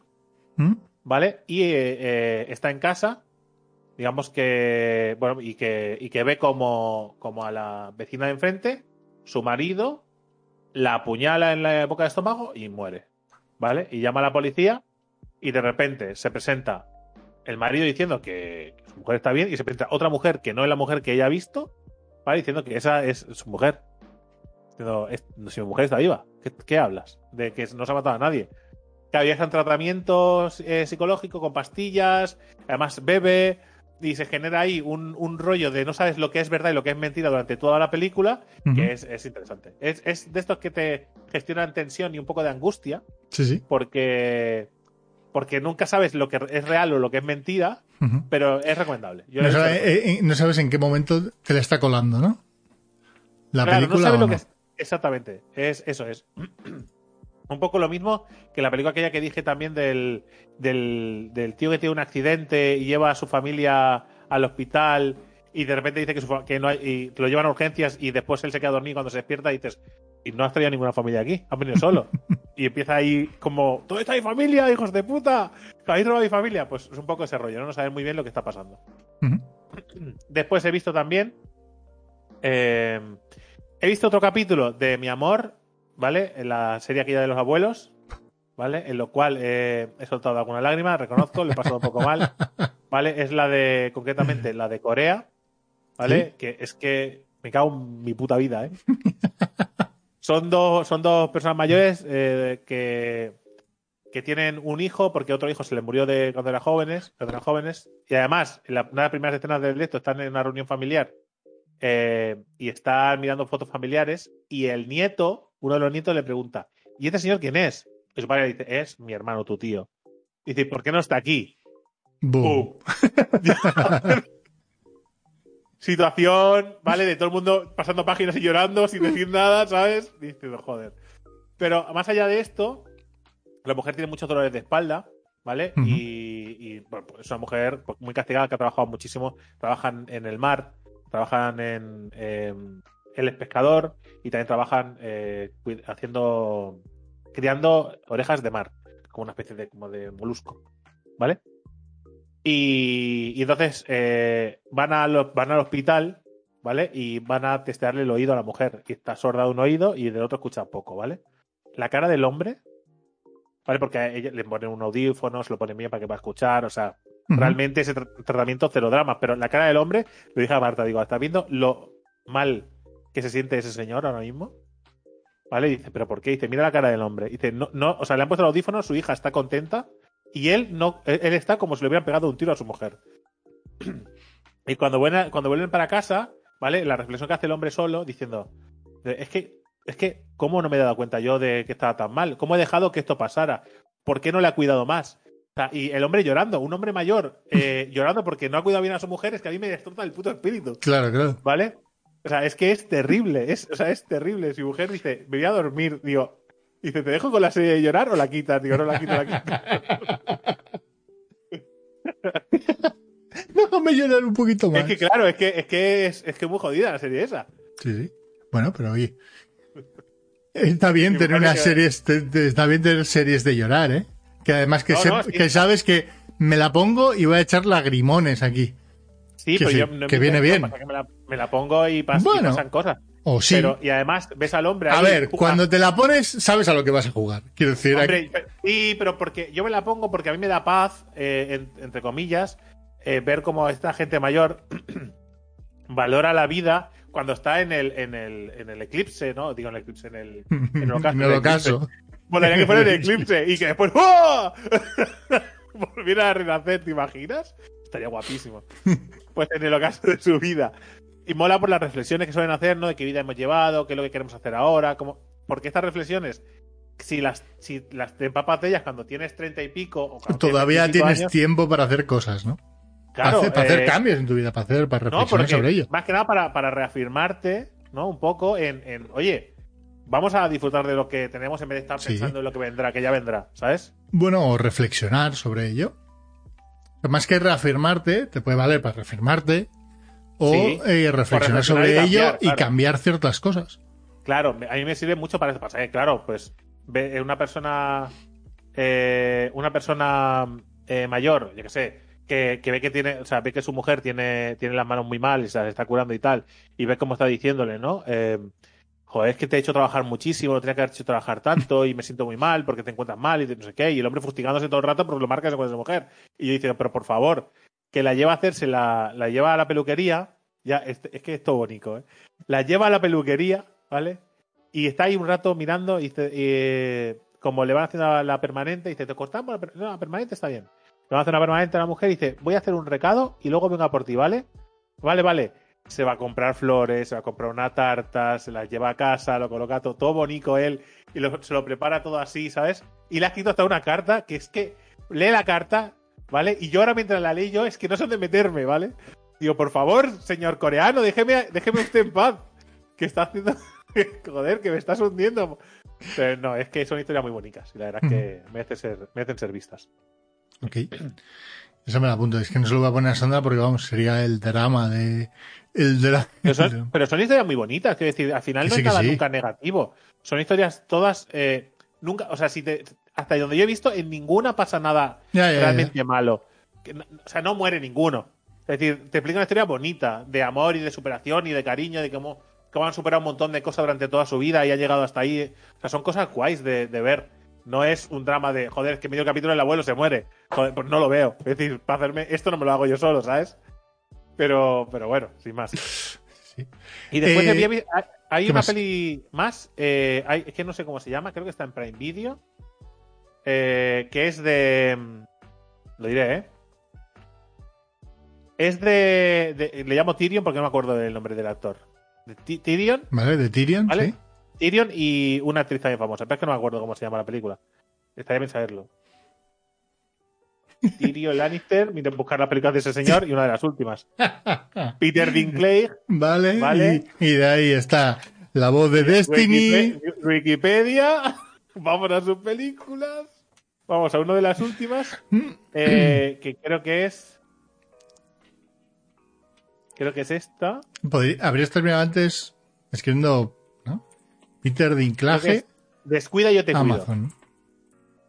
¿Mm? ¿vale? Y eh, está en casa, digamos que, bueno, y que, y que ve como, como a la vecina de enfrente, su marido, la apuñala en la boca de estómago y muere, ¿vale? Y llama a la policía y de repente se presenta el marido diciendo que su mujer está bien y se presenta otra mujer que no es la mujer que ella ha visto, ¿vale? Diciendo que esa es su mujer. Diciendo, "Es- si mi mujer está viva, ¿qué, hablas? De que no se ha matado a nadie. Que había en tratamientos eh, psicológicos con pastillas, además bebe y se genera ahí un, un rollo de no sabes lo que es verdad y lo que es mentira durante toda la película, que es, es interesante. Es, es de estos que te gestionan tensión y un poco de angustia, Sí, sí. porque, porque nunca sabes lo que es real o lo que es mentira, pero es recomendable. Yo No, sabe- eh, eh, no sabes en qué momento te la está colando, ¿no? La Claro, película. no sabes o lo no. que es. Exactamente, es, eso es. un poco lo mismo que la película aquella que dije también del, del, del tío que tiene un accidente y lleva a su familia al hospital y de repente dice que, su que no hay, y lo llevan a urgencias y después él se queda dormido cuando se despierta y dices, y no has traído ninguna familia aquí, has venido solo. y empieza ahí como, ¿dónde está mi familia, hijos de puta? ¿Que habéis robado mi familia? Pues es un poco ese rollo, ¿no? No sabes muy bien lo que está pasando. Después he visto también. eh, he visto otro capítulo de Mi Amor, ¿vale? En la serie aquella de los abuelos, ¿vale? En lo cual eh, he soltado alguna lágrima, reconozco, le he pasado un poco mal, ¿vale? Es la de, concretamente, la de Corea, ¿vale? Que es que me cago en mi puta vida, ¿eh? son, dos, son dos personas mayores eh, que, que tienen un hijo porque otro hijo se le murió de cuando eran jóvenes, cuando eran jóvenes y además en la, una de las primeras escenas del directo están en una reunión familiar eh, y están mirando fotos familiares y el nieto, uno de los nietos le pregunta ¿y este señor quién es? Y su padre le dice es mi hermano, tu tío. Y dice ¿por qué no está aquí? Boom. Situación, ¿vale? De todo el mundo pasando páginas y llorando sin decir nada, ¿sabes? Diciendo, joder. Pero más allá de esto, la mujer tiene muchos dolores de espalda, ¿vale? Y, y, bueno, pues es una mujer muy castigada que ha trabajado muchísimo. Trabajan en el mar, trabajan en. em, él es pescador y también trabajan eh, haciendo. criando orejas de mar, como una especie de, como de molusco, ¿vale? Y, y entonces eh, van, al, van al hospital, ¿vale? Y van a testearle el oído a la mujer. Y está sorda de un oído y del otro escucha poco, ¿vale? La cara del hombre, ¿vale? Porque a ella le ponen un audífono, se lo ponen bien para que pueda escuchar, o sea, realmente ese tra- tratamiento cero drama. Pero la cara del hombre, le dije a Marta, digo, ¿estás viendo lo mal que se siente ese señor ahora mismo? ¿Vale? Y dice, ¿pero por qué? Dice, mira la cara del hombre. Dice, no, no, o sea, le han puesto el audífono, su hija está contenta y él no, él, él está como si le hubieran pegado un tiro a su mujer. y cuando vuelven, cuando vuelven para casa, ¿vale? La reflexión que hace el hombre solo, diciendo, es que, es que, ¿cómo no me he dado cuenta yo de que estaba tan mal? ¿Cómo he dejado que esto pasara? ¿Por qué no le ha cuidado más? O sea, y el hombre llorando, un hombre mayor eh, llorando porque no ha cuidado bien a su mujer, es que a mí me destroza el puto espíritu. Claro, claro. ¿Vale? O sea, es que es terrible. Es, o sea, es terrible. Si mujer dice, me voy a dormir, digo, dice, ¿te dejo con la serie de llorar o la quitas? Digo, no la quito, la quito. Déjame llorar un poquito más. es que claro, es que es que es, es que muy jodida la serie esa. Sí, sí. Bueno, pero oye. Está bien tener te- te- está bien tener series de llorar, ¿eh? Que además que, No, se- no, sí. que sabes que me la pongo y voy a echar lagrimones aquí. Sí, Que pero sí, yo no que me viene bien. pasa que me, la, me la pongo y, pas- y pasan cosas. O sí. Pero, y además ves al hombre a ahí, ver, juega- cuando te la pones, sabes a lo que vas a jugar. Quiero decir, Hombre, sí, pero porque yo me la pongo porque a mí me da paz, eh, en- entre comillas, eh, ver cómo esta gente mayor valora la vida cuando está en el, en el, en el eclipse, ¿no? Digo en el eclipse, en el, en el ocaso. en el el ocaso. Molaría que fuera en el eclipse y que después ¡oh! volviera a renacer, ¿te imaginas? Estaría guapísimo. Pues en el ocaso de su vida. Y mola por las reflexiones que suelen hacer, ¿no? De qué vida hemos llevado, qué es lo que queremos hacer ahora, cómo... Porque estas reflexiones, si las, si las te empapas de ellas cuando tienes treinta y pico o Todavía tienes 20 y pico tienes años, tiempo para hacer cosas, ¿no? claro, para hacer, para hacer eh, cambios en tu vida, para hacer, para no, reflexionar porque sobre ello. más que nada para, para reafirmarte, ¿no? Un poco en, en, oye, vamos a disfrutar de lo que tenemos en vez de estar Sí. pensando en lo que vendrá, que ya vendrá, ¿sabes? Bueno, o reflexionar sobre ello. Más que reafirmarte, te puede valer para reafirmarte o Sí. eh, reflexionar reflexionar sobre y cambiar, ello y cambiar ciertas cosas. Claro, a mí me sirve mucho para eso. Pasa claro, pues ve- una persona, eh, una persona eh, mayor, yo que sé, que, que ve que tiene, o sea, ve que su mujer tiene, tiene las manos muy mal y se las está curando y tal, y ve cómo está diciéndole, ¿no? Joder, es que te he hecho trabajar muchísimo, no tenía que haber hecho trabajar tanto y me siento muy mal porque te encuentras mal y no sé qué. Y el hombre fustigándose todo el rato porque lo marcas con esa mujer. Y yo digo, pero por favor, que la lleva a hacerse, la, la lleva a la peluquería. Ya, es, es que es todo bonito, ¿eh? La lleva a la peluquería, ¿vale? Y está ahí un rato mirando y, dice, eh, como le van haciendo la, permanente, dice, ¿te cortamos? La, no, la permanente está bien. Le van a hacer una permanente a la mujer y dice, voy a hacer un recado y luego vengo a por ti, ¿vale? Vale, vale. Se va a comprar flores, se va a comprar una tarta, se las lleva a casa, lo coloca todo, todo bonito él y lo- se lo prepara todo así, ¿sabes? Y le ha escrito hasta una carta que es que lee la carta, ¿vale? Y yo ahora mientras la leí yo es que no sé dónde meterme, ¿vale? Digo, por favor, señor coreano, déjeme, déjeme usted en paz. Que está haciendo. Joder, que me estás hundiendo. Pero no, es que son historias muy bonitas. Y la verdad es que merecen ser, merecen ser vistas. Ok. Eso me la apunto. Es que no se lo voy a poner a Sandra porque, vamos, sería el drama de. El. Pero son, pero son historias muy bonitas. Quiero decir, al final no es nada sí. nunca negativo. Son historias todas. eh, nunca, o sea, si te, hasta donde yo he visto, en ninguna pasa nada Ya, ya, ya. realmente malo. Que o sea, no muere ninguno. Es decir, te explica una historia bonita, de amor y de superación y de cariño, de cómo, cómo han superado un montón de cosas durante toda su vida y ha llegado hasta ahí. O sea, son cosas guays de, de ver. No es un drama de, joder, es que medio capítulo el abuelo se muere. Joder, pues no lo veo. Es decir, para hacerme esto no me lo hago yo solo, ¿sabes? Pero, pero bueno, sin más. Sí. Y después Eh, había hay, hay ¿qué una más? peli más, eh, hay- es que no sé cómo se llama, creo que está en Prime Video, eh, que es de... mm, Lo diré, ¿eh? Es de, de- Le llamo Tyrion porque no me acuerdo del nombre del actor. De Ty- Tyrion, ¿Vale? De Tyrion, ¿Vale? sí. Tyrion y una actriz también famosa, pero es que no me acuerdo cómo se llama la película. Estaría bien saberlo. Tyrion Lannister, miren buscar la película de ese señor y una de las últimas. Peter Dinklage, Vale. Vale. Y, y de ahí está la voz de Destiny. Wikipe- Wikipedia. Vamos a sus películas. Vamos a una de las últimas. eh, que creo que es. Creo que es esta. Podría- habrías terminado antes escribiendo, ¿no? Peter Dinklage, es Descuida yo te cuido.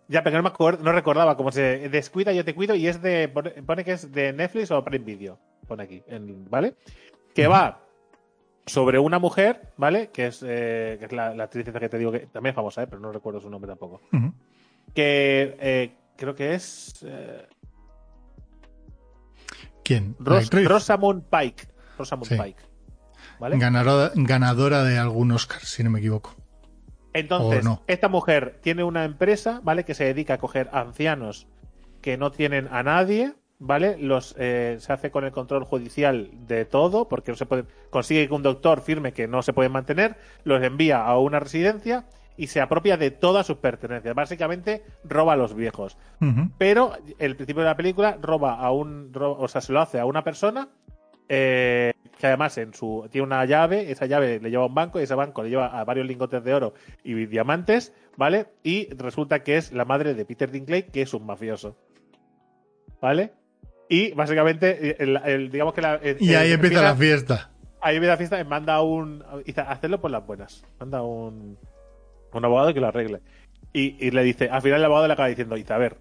Ya, pero no me acuerdo, no recordaba cómo se. Descuida yo te cuido y es de. Pone, que es de Netflix o Prime Video. Pone aquí, en- ¿vale? Que va sobre una mujer, ¿vale? Que es, eh, que es la, la actriz que te digo que también es famosa, ¿eh? pero no recuerdo su nombre tampoco. Que eh, creo que es. eh, ¿Quién? Ros-. Rosamund Pike. Rosamund Sí. Pike. ¿Vale? Ganadora, ganadora de algún Oscar, si no me equivoco. Entonces, esta mujer tiene una empresa, ¿vale? Que se dedica a coger ancianos que no tienen a nadie, ¿vale? Los eh, se hace con el control judicial de todo, porque no se puede, consigue que un doctor firme que no se pueden mantener, los envía a una residencia y se apropia de todas sus pertenencias. Básicamente roba a los viejos. Pero el principio de la película roba a un, ro- o sea, se lo hace a una persona eh, que además en su tiene una llave, esa llave le lleva a un banco y ese banco le lleva a varios lingotes de oro y diamantes, ¿vale? Y resulta que es la madre de Peter Dinklage, que es un mafioso, ¿vale? Y básicamente, el- el- digamos que la, el- Y ahí empieza la fiesta. Ahí empieza la fiesta y manda un. Dice, hacerlo por las buenas. Manda un. Un abogado que lo arregle. Y, y le dice, al final el abogado le acaba diciendo, dice, a ver,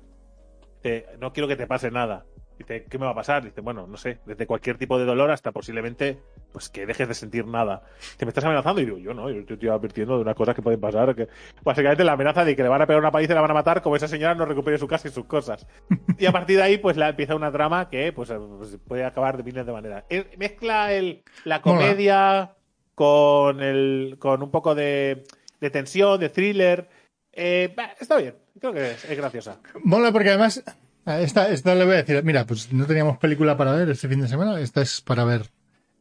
eh, no quiero que te pase nada. Dice, ¿qué me va a pasar? Dice, bueno, no sé, desde cualquier tipo de dolor hasta posiblemente, pues que dejes de sentir nada. Dice, ¿me estás amenazando? Y digo, yo no, yo te estoy advirtiendo de unas cosas que pueden pasar. Que... Básicamente la amenaza de que le van a pegar una paliza y la van a matar, como esa señora no recupere su casa y sus cosas. y a partir de ahí, pues la, empieza una trama que pues, eh, pues, puede acabar de miles de maneras. Eh, mezcla el, la comedia con, el, con un poco de, de tensión, de thriller. Eh, está bien, creo que es, es graciosa. Mola porque además, esta, esta le voy a decir, mira, pues no teníamos película para ver este fin de semana, esta es para ver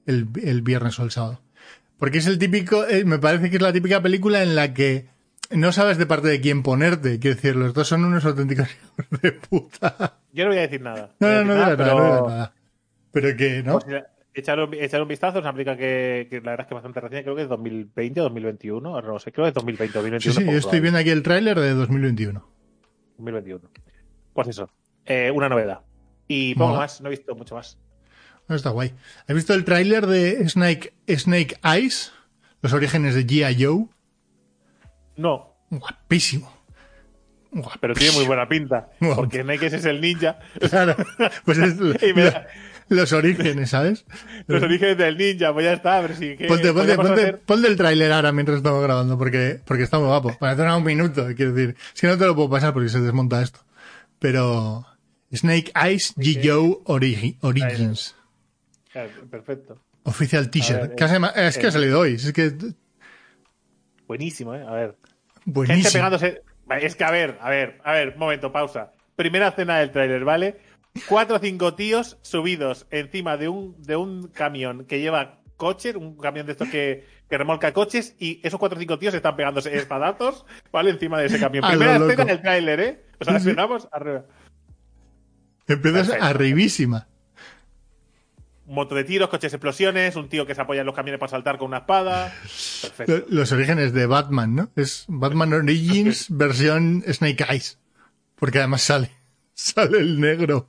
el, el viernes o el sábado. Porque es el típico, eh, me parece que es la típica película en la que no sabes de parte de quién ponerte. Quiero decir, los dos son unos auténticos hijos de puta. Yo no voy a decir nada. No, no, no digas nada, no pero- digas nada. Pero que, ¿no? Pues, echar, un, echar un vistazo, es una película que, que la verdad es que es bastante reciente, creo que es 2020 o 2021, ahora no sé, creo que es 2020 o Sí, 2021. sí, yo poco estoy viendo aquí el tráiler de 2021. 2021. Pues eso, eh, una novedad. Y poco Mola. más, no he visto mucho más. No, está guay. ¿Has visto el tráiler de Snake, Snake Eyes? Los orígenes de G.I. Joe. No, Guapísimo. Guapísimo. pero tiene muy buena pinta, porque Snake es el ninja. Claro, pues es da- los orígenes, ¿sabes? Los orígenes del ninja, pues ya está. Pero sí Ponte, ponte, ponte, el tráiler ahora mientras estamos grabando, porque, porque está muy guapo. Para hacer un minuto, quiero decir. Que no te lo puedo pasar porque se desmonta esto. Pero Snake Eyes G.O. Origi- Origins. Claro, Perfecto. Official A teaser. ver, Que ha es que eh, ha salido hoy. Es que Buenísimo, ¿eh? A ver. Gente buenísimo. pegándose. Es que a ver, a ver, a ver, momento, pausa. Primera escena del tráiler, ¿vale? Cuatro o cinco tíos subidos encima de un, de un camión que lleva coches, un camión de estos que, que remolca coches, y esos cuatro o cinco tíos están pegándose espadazos, ¿vale? Encima de ese camión. A lo Primera escena del tráiler, ¿eh? O sea, arriba. Empiezas Perfecto. arribísima. Un montón de tiros, coches, explosiones, un tío que se apoya en los camiones para saltar con una espada. Perfecto. Los orígenes de Batman, ¿no? Es Batman Origins versión Snake Eyes. Porque además sale. Sale el negro.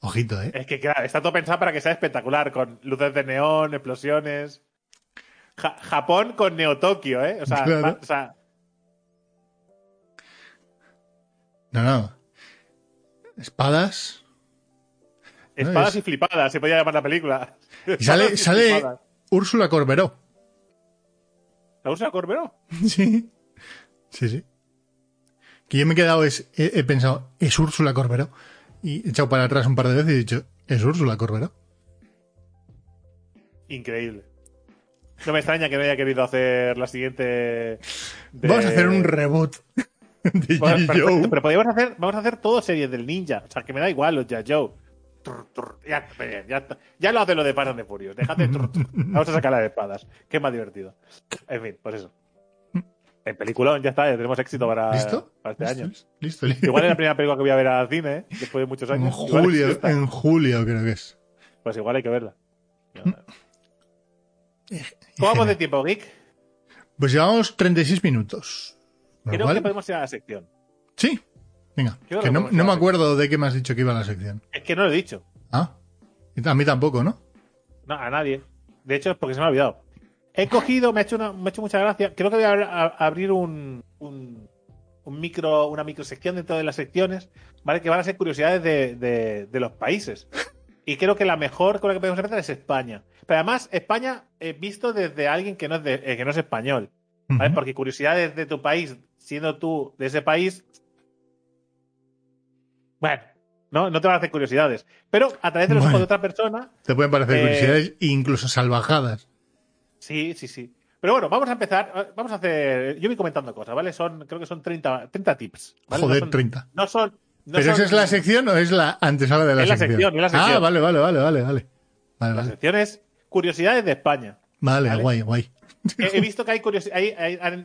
Ojito, ¿eh? Es que claro, está todo pensado para que sea espectacular, con luces de neón, explosiones. Ja- Japón con Neo Tokio, ¿eh? O sea, Claro. o sea, No, no. Espadas. espadas es- y flipadas, se podía llamar la película. Y sale, sale flipadas. Úrsula Corberó. ¿La usa Corberó? Sí. Sí, sí. Que yo me he quedado, es, he, he pensado, es Úrsula Corberó. Y he echado para atrás un par de veces y he dicho, es Úrsula Corberó. Increíble. No me extraña que no haya querido hacer la siguiente. de- Vamos a hacer un reboot de pero podríamos hacer, vamos a hacer todo series del ninja. O sea, que me da igual los ya Joe. Trr, trr, Ya, ya, ya lo hace lo de Fast and the Furious. Déjate. Vamos a sacar las espadas. Que es más divertido. En fin, pues eso. En peliculón, ya está. Ya tenemos éxito para, ¿Listo? para este ¿Listo? año. Listo, listo. Igual es la primera película que voy a ver al cine, ¿eh? después de muchos En años. Es julio, en julio creo que es. Pues igual hay que verla. ¿Cómo vamos de tiempo, Geek? Pues llevamos 36 minutos. Creo que podemos ir a la sección. Sí. Venga. Que no, me acuerdo de qué me has dicho que iba a la sección. Es que no lo he dicho. Ah. A mí tampoco, ¿no? No, a nadie. De hecho, es porque se me ha olvidado. He cogido, me ha hecho, una- me ha hecho mucha gracia. Creo que voy a, abrir- a- abrir un, un, un micro, una microsección dentro de las secciones, ¿vale? Que van a ser curiosidades de, de- de los países. Y creo que la mejor con la que podemos empezar es España. Pero además, España eh, visto desde alguien que no es, de- eh, que no es español. ¿vale? Porque curiosidades de tu país, siendo tú de ese país. Bueno, no, no te van a hacer curiosidades. Pero a través de los Bueno. ojos de otra persona, Te pueden parecer Eh, curiosidades, incluso salvajadas. Sí, sí, sí. Pero bueno, vamos a empezar. Vamos a hacer. Yo voy comentando cosas, ¿vale? Son, creo que son 30, 30 tips. ¿vale? Joder, no son, 30. No son. no ¿Pero son- esa es la sección o es la antesala de la Es la sección? sección, es la sección. Ah, vale, vale, vale, vale, vale. Vale, La vale. sección es curiosidades de España. Vale, ¿vale? guay, guay. He, he visto que hay curiosidades.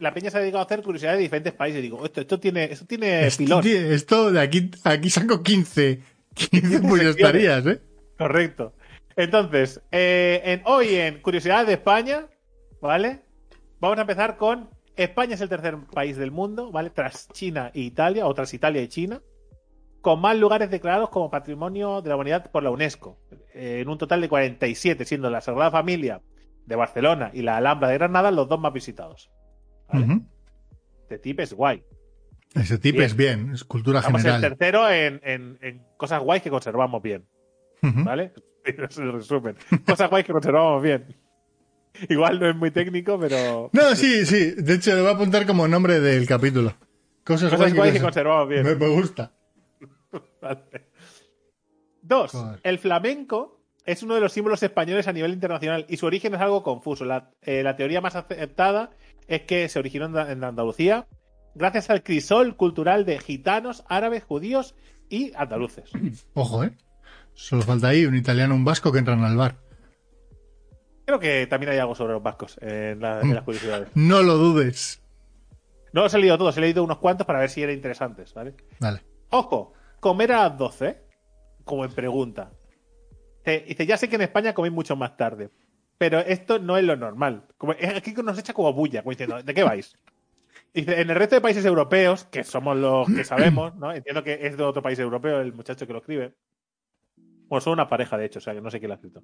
La peña se ha dedicado a hacer curiosidades de diferentes países. Digo, esto, esto tiene, esto tiene Esto, pilón. tío, esto de aquí, aquí saco 15. 15 pues ya estarías, ¿eh? Correcto. Entonces, eh, en, hoy en Curiosidades de España, ¿vale? Vamos a empezar con España es el tercer país del mundo, ¿vale? Tras China e Italia, o tras Italia y China, con más lugares declarados como Patrimonio de la Humanidad por la UNESCO, eh, en un total de 47, siendo la Sagrada Familia de Barcelona y la Alhambra de Granada los dos más visitados. ¿vale? Este tip es guay. Ese tip Bien. es bien, es cultura Vamos el general. tercero en, en- en cosas guays que conservamos bien. Ujú. ¿Vale? Ese es el resumen. Cosas guays que conservamos bien. Igual no es muy técnico, pero. No, sí, sí. De hecho, lo voy a apuntar como nombre del capítulo. Cosas, Cosas guays que conser- conservamos bien. me, me gusta. Vale. Dos. Joder. El flamenco es uno de los símbolos españoles a nivel internacional y su origen es algo confuso. La, eh, la teoría más aceptada es que se originó en, en Andalucía gracias al crisol cultural de gitanos, árabes, judíos y andaluces. Ojo, ¿eh? Solo falta ahí un italiano, un vasco que entran al bar. Creo que también hay algo sobre los vascos en, la- en las curiosidades. No lo dudes. No los he leído todos, he leído unos cuantos para ver si eran interesantes, ¿vale? Vale. Ojo, comer a las 12, como en pregunta. Dice, ya sé que en España coméis mucho más tarde, pero esto no es lo normal. Como, aquí nos echa como bulla, como diciendo, ¿de qué vais? Dice, en el resto de países europeos, que somos los que sabemos, ¿no? Entiendo que es de otro país europeo el muchacho que lo escribe. Bueno, son una pareja, de hecho, o sea que no sé quién lo ha escrito.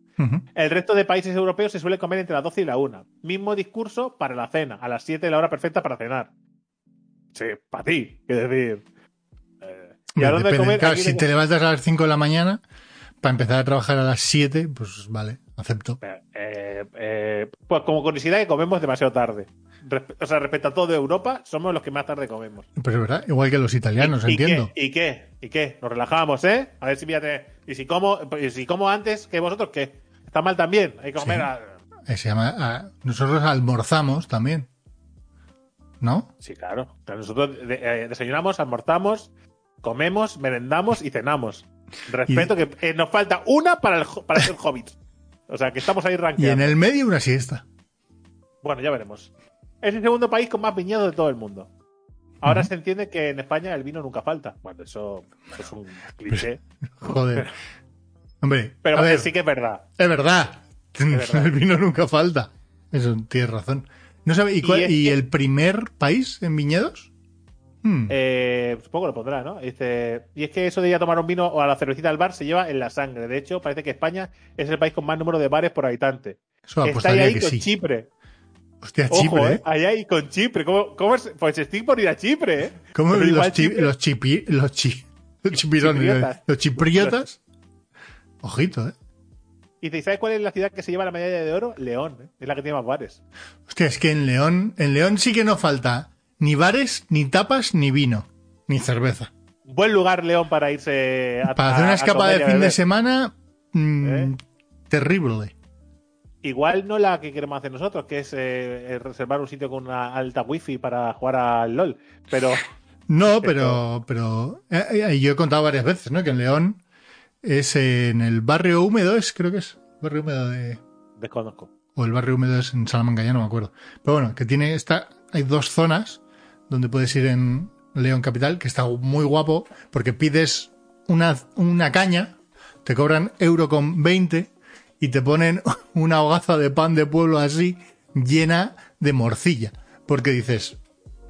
El resto de países europeos se suele comer entre las 12 y la 1. Mismo discurso para la cena, a las 7 la hora perfecta para cenar. Sí, para ti, es decir. eh, Y Hombre, hablando de depende. comer, Claro, si te levantas a las 5 de la mañana para empezar a trabajar a las 7, pues vale, acepto. Eh, eh, pues como curiosidad que comemos demasiado tarde. Respe- o sea, respecto a todo Europa, somos los que más tarde comemos. Pero es verdad, igual que los italianos, ¿Y entiendo. Qué? ¿Y qué? ¿Y qué? Nos relajamos, ¿eh? A ver si fíjate. ¿Y si como, y si como antes que vosotros qué? Está mal también. Hay que comer. Sí. a- Eh, se llama, ah, nosotros almorzamos también. ¿No? Sí, claro. Nosotros de- eh, desayunamos, almorzamos, comemos, merendamos y cenamos. Respeto que eh, nos falta una para, el, para ser hobbits. O sea, que estamos ahí Y rankeando. en el medio una siesta. Bueno, ya veremos. Es el segundo país con más viñedos de todo el mundo. Ahora se entiende que en España el vino nunca falta. Bueno, eso, eso es un cliché. Joder. Hombre, Pero a ver, sí que es verdad. es verdad. verdad. El vino nunca falta. Eso tienes razón. ¿No sabe, ¿Y, cuál- Y y el primer país en viñedos? Hmm. Eh, supongo lo pondrá, ¿no? Dice, y es que eso de ir a tomar un vino o a la cervecita al bar se lleva en la sangre. De hecho, parece que España es el país con más número de bares por habitante. Eso Está ahí, que con sí. Chipre. Hostia, Ojo, Chipre, ¿eh? ¿eh? Ahí, ahí con Chipre. ¿Cómo, cómo es? Pues estoy por ir a Chipre, ¿eh? ¿Cómo los, igual chi- Chipre- los, chipi- los, chi- los chipirones, Chipriotas. los chipriotas? Ojito, ¿eh? Y dice, ¿sabes cuál es la ciudad que se lleva la medalla de oro? León, ¿eh? Es la que tiene más bares. Hostia, es que en León, en León sí que no falta ni bares, ni tapas, ni vino, ni cerveza. Buen lugar, León, para irse a Para hacer una escapada de fin de semana, mm, ¿Eh? terrible. Igual no la que queremos hacer nosotros, que es eh, eh, reservar un sitio con una alta wifi para jugar al LOL. Pero No, pero, pero eh, yo he contado varias veces, ¿no? Que en León es en el barrio húmedo, es creo que es barrio húmedo de desconozco. o el barrio húmedo es en Salamanca, ya no me acuerdo. Pero bueno, que tiene esta, hay dos zonas donde puedes ir en León Capital, que está muy guapo, porque pides una, una caña, te cobran euro con 20 y te ponen una hogaza de pan de pueblo así, llena de morcilla. Porque dices,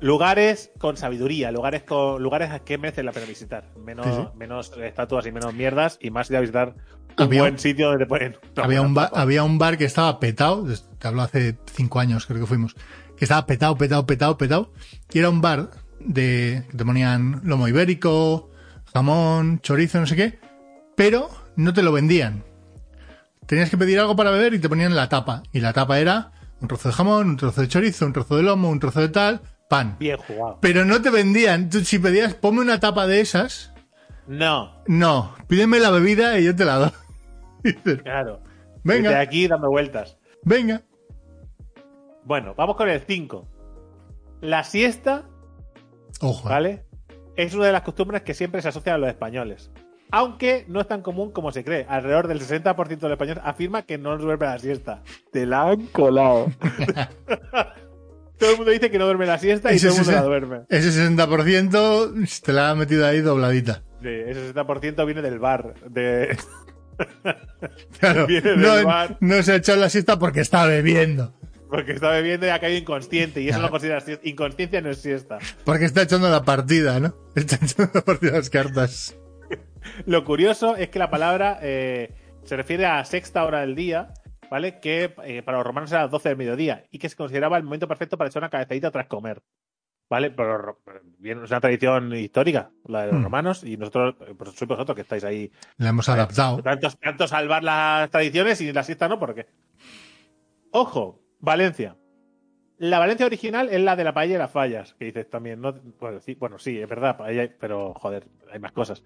Lugares con sabiduría, lugares con lugares a que merecen la pena visitar. Menos, Sí, sí. menos estatuas y menos mierdas y más ir a visitar un Había buen sitio donde te pueden. había, un ba- había un bar que estaba petado, te hablo hace cinco años creo que fuimos, que estaba petado, petado, petado, petado, y era un bar de que te ponían lomo ibérico, jamón, chorizo, no sé qué, pero no te lo vendían. Tenías que pedir algo para beber y te ponían la tapa, y la tapa era un trozo de jamón, un trozo de chorizo, un trozo de lomo, un trozo de tal, pan. Bien jugado. Pero no te vendían. Tú, si pedías, ponme una tapa de esas, No, no, pídeme la bebida y yo te la doy. Dices, claro. Venga. Desde aquí dando vueltas. Venga. Bueno, vamos con el 5. La siesta Ojo. ¿vale? Es una de las costumbres que siempre se asocian a los españoles. Aunque no es tan común como se cree. Alrededor del 60% de los españoles afirma que no duerme la siesta. Te la han colado. todo el mundo dice que no duerme la siesta y Ese todo el mundo la 60 duerme. Ese 60% te la ha metido ahí dobladita. Sí, ese 60% viene del bar. De... Claro, Viene del no, bar. no se ha echado la siesta porque está bebiendo. Porque está bebiendo y ha caído inconsciente. Y eso Claro. no considera siesta. Inconsciencia no es siesta. Porque está echando la partida, ¿no? Está echando la partida de las cartas. Lo curioso es que la palabra eh, se refiere a sexta hora del día, ¿vale? Que eh, para los romanos era las 12 del mediodía y que se consideraba el momento perfecto para echar una cabezadita tras comer. ¿Vale? Pero ro- bien, es una tradición histórica, la de los Hmm. romanos, y nosotros, eh, pues sois vosotros que estáis ahí. La hemos adaptado. Tanto, tanto salvar las tradiciones y la siesta no, ¿por qué? Ojo, Valencia. La Valencia original es la de la paella y las fallas, que dices también, ¿no? Bueno, sí, bueno, sí, es verdad, paella, pero joder, hay más cosas.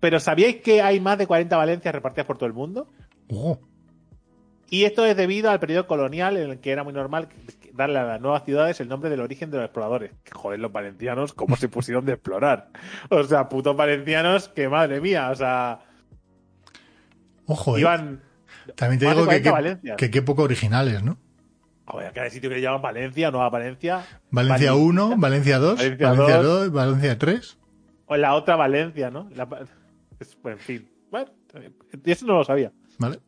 Pero ¿sabíais que hay más de 40 Valencias repartidas por todo el mundo? Oh, Y esto es debido al periodo colonial en el que era muy normal darle a las nuevas ciudades el nombre del origen de los exploradores. Joder, los valencianos, ¿cómo se pusieron de explorar? O sea, putos valencianos, que madre mía, o sea, ojo, eh. iban... También te digo que, 40 que, Valencias. que qué poco originales, ¿no? Joder, cada sitio que llaman Valencia, Nueva Valencia. Valencia Valencia. 1, Valencia 2, Valencia Valencia dos. 2, Valencia 3. O la otra Valencia, ¿no? La- es- bueno, en fin. Bueno, eso no lo sabía. ¿Vale?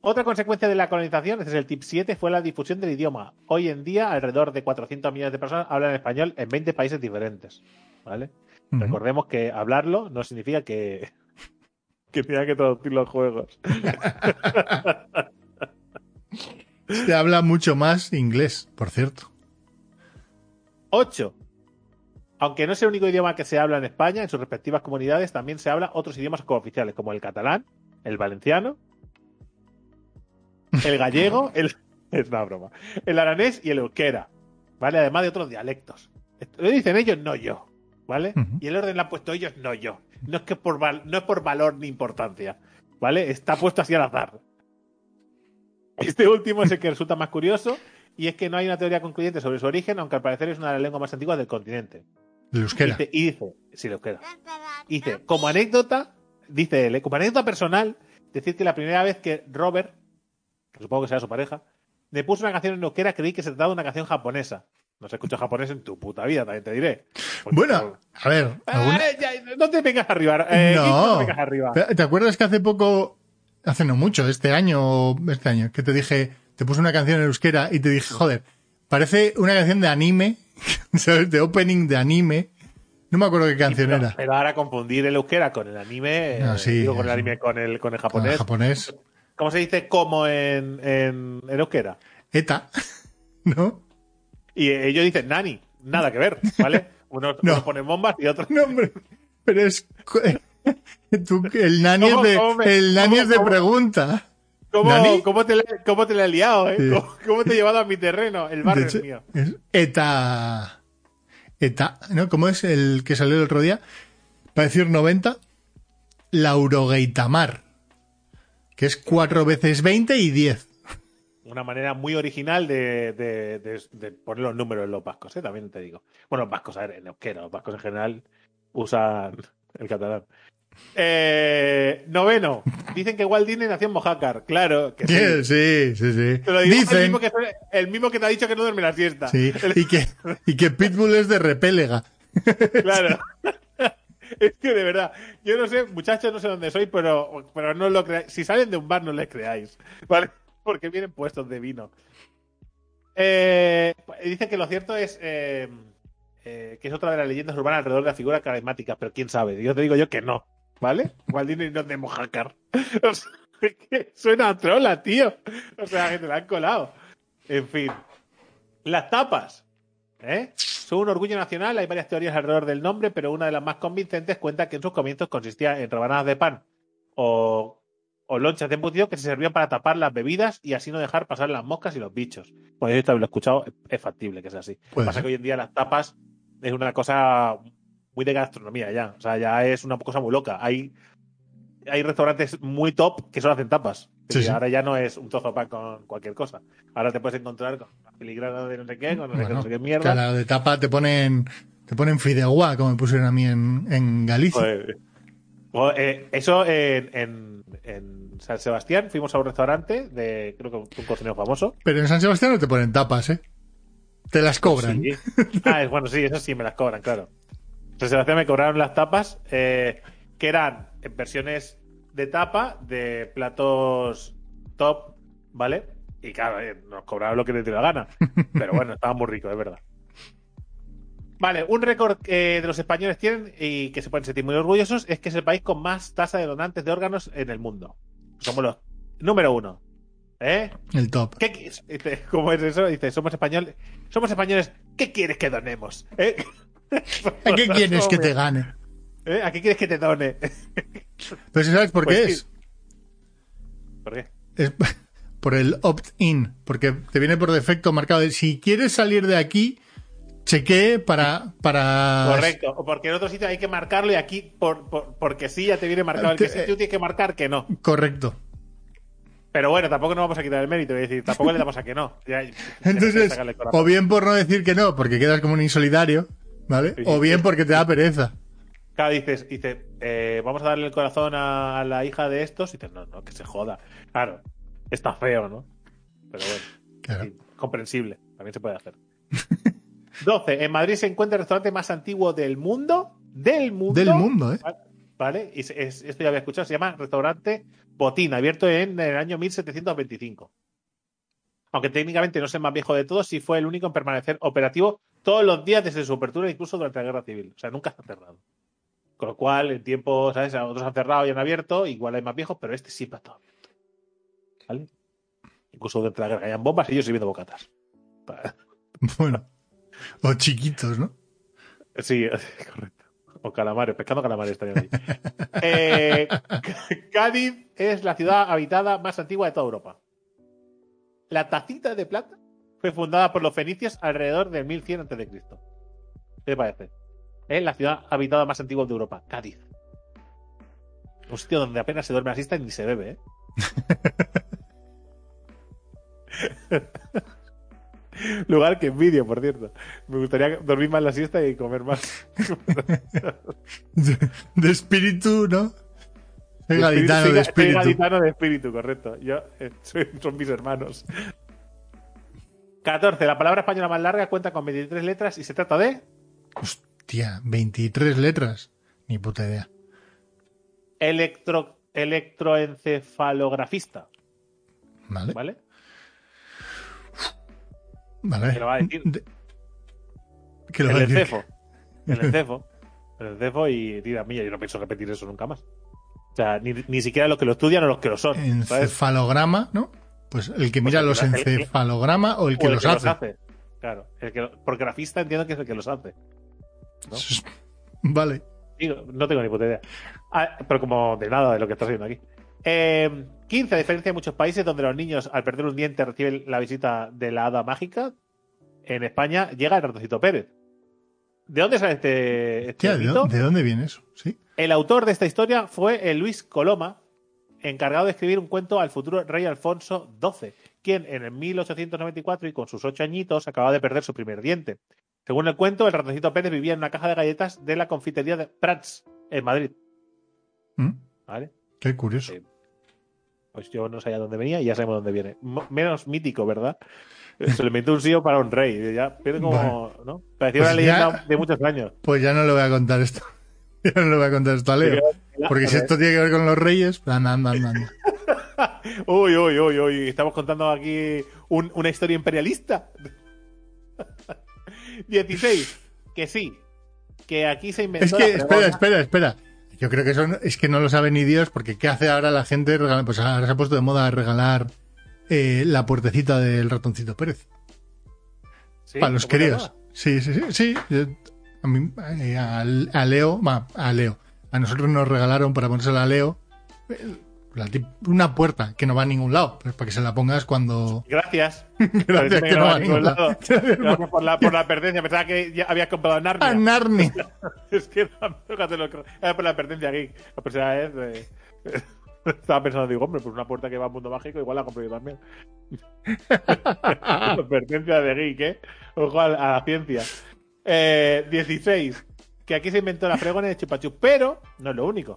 Otra consecuencia de la colonización, este es el tip 7, fue la difusión del idioma. Hoy en día, alrededor de 400 millones de personas hablan español en 20 países diferentes. ¿Vale? Recordemos que hablarlo no significa que, que tenga que traducir los juegos. Se habla mucho más inglés, por cierto. 8. Aunque no es el único idioma que se habla en España, en sus respectivas comunidades también se habla otros idiomas cooficiales, como el catalán, el valenciano, el gallego, el. Es una broma. El aranés y el euskera. ¿Vale? Además de otros dialectos. Lo dicen ellos, no yo. ¿Vale? Y el orden lo han puesto ellos, no yo. No es que por val- no es por valor ni importancia. ¿Vale? Está puesto así al azar. Este último es el que resulta más curioso. Y es que no hay una teoría concluyente sobre su origen, aunque al parecer es una de las lenguas más antiguas del continente. El euskera. Dice, y dice, sí, euskera. Dice, como anécdota, dice él, ¿eh? como anécdota personal, decir que la primera vez que Robert, que supongo que será su pareja, me puso una canción en euskera, creí que se trataba de una canción japonesa. No se escucha japonés en tu puta vida, también te diré. Porque- Bueno, a ver. alguna- ya, no te vengas arriba. eh, no. te vengas arriba. ¿Te acuerdas que hace poco, hace no mucho, este año, este año, que te dije, te puse una canción en euskera y te dije, joder, parece una canción de anime, ¿sabes? De opening de anime. No me acuerdo qué canción pero, era. pero ahora confundir el euskera con el anime, No, eh, sí, digo, con el anime con el, con el Con el japonés. japonés. ¿Cómo se dice como en, en, en euskera? ETA. ¿No? Y ellos dicen nani, nada que ver, ¿vale? Unos, No. unos ponen bombas y otros. No, hombre. Pero es. tú- el nani es ¿Cómo- de, me- el nani es de cómo- pregunta. ¿Cómo, cómo te, cómo te la he liado, eh? Sí. ¿Cómo, te he llevado a mi terreno? El barrio hecho, es mío. es ETA. ETA, ¿no? ¿Cómo es el que salió el otro día? Para decir 90, Laurogeitamar. Que es 4 veces 20 y 10. Una manera muy original de, de- de- de poner los números en los vascos, ¿eh? También te digo. Bueno, los vascos, a ver, en euskera, los vascos en general usan el catalán. Eh, noveno. Dicen que Walt Disney nació en Mojácar. Claro, que sí. Sí, sí, sí. Te lo digo el Dicen. mismo, que, el mismo que te ha dicho que no duerme la siesta. Sí, El- y que, y que Pitbull es de Repélega. Claro. Es que de verdad, yo no sé, muchachos, no sé dónde soy, pero, pero no lo creáis. Si salen de un bar, no les creáis, ¿vale? Porque vienen puestos de vino. Eh, dice que lo cierto es eh, eh, que es otra de las leyendas urbanas alrededor de la figura carismática, pero quién sabe. Yo te digo yo que no, ¿vale? Walt no es de Mojácar. O sea, es que suena a trola, tío. O sea, que te la han colado. En fin. Las tapas. ¿Eh? Son un orgullo nacional, hay varias teorías alrededor del nombre, pero una de las más convincentes cuenta que en sus comienzos consistía en rebanadas de pan o, o lonchas de embutido que se servían para tapar las bebidas y así no dejar pasar las moscas y los bichos. Pues yo esto lo he escuchado, es- es factible que sea así. Lo que pasa ser. que hoy en día las tapas es una cosa muy de gastronomía ya. O sea, ya es una cosa muy loca. Hay, hay restaurantes muy top que solo hacen tapas. Sí, Y sí. ahora ya no es un trozo de pan con cualquier cosa. Ahora te puedes encontrar con una filigrana de no sé qué, con no sé qué, Bueno, no sé qué mierda. Claro, de tapa te ponen, te ponen fideuá, como me pusieron a mí en, en Galicia. Joder. Bueno, eh, eso en, en, en San Sebastián fuimos a un restaurante de, creo que un cocinero famoso. Pero en San Sebastián no te ponen tapas, ¿eh? Te las cobran. Sí. Ah, es, bueno, sí, eso sí me las cobran, claro. San Sebastián me cobraron las tapas, eh, que eran en versiones de tapa de platos top, ¿vale? Y claro, eh, nos cobraron lo que les dio la gana. Pero bueno, estaba muy rico, es verdad. Vale, un récord que de los españoles tienen y que se pueden sentir muy orgullosos es que es el país con más tasa de donantes de órganos en el mundo. Somos los número uno. ¿Eh? El top. ¿Qué ¿Cómo es eso? Dice, somos españoles. Somos españoles. ¿Qué quieres que donemos? ¿Eh? ¿A qué quieres que te gane? ¿Eh? ¿A qué quieres que te done? Pero si sabes por Pues qué sí. es. ¿Por qué? Es por el opt-in, porque te viene por defecto marcado. de, Si quieres salir de aquí, chequee para... para Correcto. O porque en otro sitio hay que marcarlo y aquí, por, por- porque sí, ya te viene marcado el que sí, tú tienes que marcar que no. Correcto. Pero bueno, tampoco nos vamos a quitar el mérito. Es decir, tampoco le damos a que no. Ya- Entonces, o bien por no decir que no, porque quedas como un insolidario, ¿vale? O bien porque te da pereza. Claro, dices, dices eh, vamos a darle el corazón a, a la hija de estos. Y dices, no, no, que se joda. Claro, está feo, ¿no? Pero bueno. Claro. Sí, comprensible, también se puede hacer. 12. En Madrid se encuentra el restaurante más antiguo del mundo. Del mundo. Del mundo, ¿eh? ¿Vale? Y es- es- esto ya había escuchado. Se llama Restaurante Botín, abierto en el año 1725. Aunque técnicamente no es el más viejo de todos, sí fue el único en permanecer operativo todos los días desde su apertura, incluso durante la Guerra Civil. O sea, nunca está cerrado. Con lo cual, en tiempo, ¿sabes? Otros han cerrado y han abierto, igual hay más viejos, pero este siempre ha estado abierto. ¿Vale? Incluso durante la guerra caían bombas y ellos sirviendo bocatas. Bueno. O chiquitos, ¿no? Sí, correcto. O calamares, pescando calamares estarían ahí. Eh, Cádiz es la ciudad habitada más antigua de toda Europa. La tacita de plata fue fundada por los fenicios alrededor del 1100 a.C. ¿Qué te parece? Es la ciudad habitada más antigua de Europa, Cádiz. Un sitio donde apenas se duerme la siesta y ni se bebe, ¿eh? Lugar que envidio, por cierto. Me gustaría dormir más la siesta y comer más. De, espíritu, ¿no? Soy gaditano espíritu, de sí, soy espíritu. gaditano de espíritu, correcto. Yo, eh, soy- son mis hermanos. 14. La palabra española más larga cuenta con 23 letras y se trata de Hostia, 23 letras. Ni puta idea. electro, electroencefalografista. Vale. ¿Vale? Vale. Que lo va a decir. De- que lo El va a decir. encefo. El encefo. El encefo y tira mía, yo no pienso repetir eso nunca más. O sea, ni, ni siquiera los que lo estudian o los que lo son. Encefalograma, ¿no? Pues el que mira los encefalogramas o el que O el los que hace. Claro. El que, porque grafista entiendo que es el que los hace. ¿no? Vale. Digo, no tengo ni puta idea. Ah, pero como de nada de lo que estás viendo aquí. Eh, 15. A diferencia de muchos países donde los niños al perder un diente reciben la visita de la hada mágica, en España llega el ratoncito Pérez. ¿De dónde sale este, este Tía, ¿de, dónde viene eso? ¿Sí? El autor de esta historia fue el Luis Coloma, encargado de escribir un cuento al futuro rey Alfonso XII, quien en el 1894 y con sus ocho añitos acababa de perder su primer diente. Según el cuento, el ratoncito Pérez vivía en una caja de galletas de la confitería de Prats, en Madrid. ¿Mm? ¿Vale? Qué curioso. Sí. Pues yo no sabía dónde venía y ya sabemos dónde viene. M- menos mítico, ¿verdad? Se le inventó un sío para un rey. Ya pierde como. ¿no? Parecía Pues una ya- leyenda de muchos años. Pues ya no le voy a contar esto. Ya no le voy a a Leo. Porque si esto tiene que ver con los reyes, anda, anda, anda. Uy, uy, uy, uy. Estamos contando aquí un- una historia imperialista. 16. Que sí. Que aquí se inventó. Es que, espera, espera, espera. Yo creo que eso no- es que no lo sabe ni Dios, porque ¿qué hace ahora la gente? Pues ahora se ha puesto de moda regalar eh, la puertecita del ratoncito Pérez. Sí, para los ¿cómo se queridos. sí, sí. sí. A, mí, eh, al- a Leo, a Leo. A nosotros nos regalaron para ponérsela a Leo eh, una puerta que no va a ningún lado, pues para que se la pongas cuando. Gracias. Gracias, Parece que no va a ningún lado. Gracias por la, por la pertenencia. Pensaba que ya habías comprado Narnia. A Narnia. Es que era por la pertenencia aquí. La primera vez eh, estaba pensando, digo, hombre, pues una puerta que va al mundo mágico, igual la compro yo también. La pertenencia de geek, ¿eh? Ojo a, a la ciencia. Eh, 16. Que aquí se inventó la fregona de chupachup, pero no es lo único.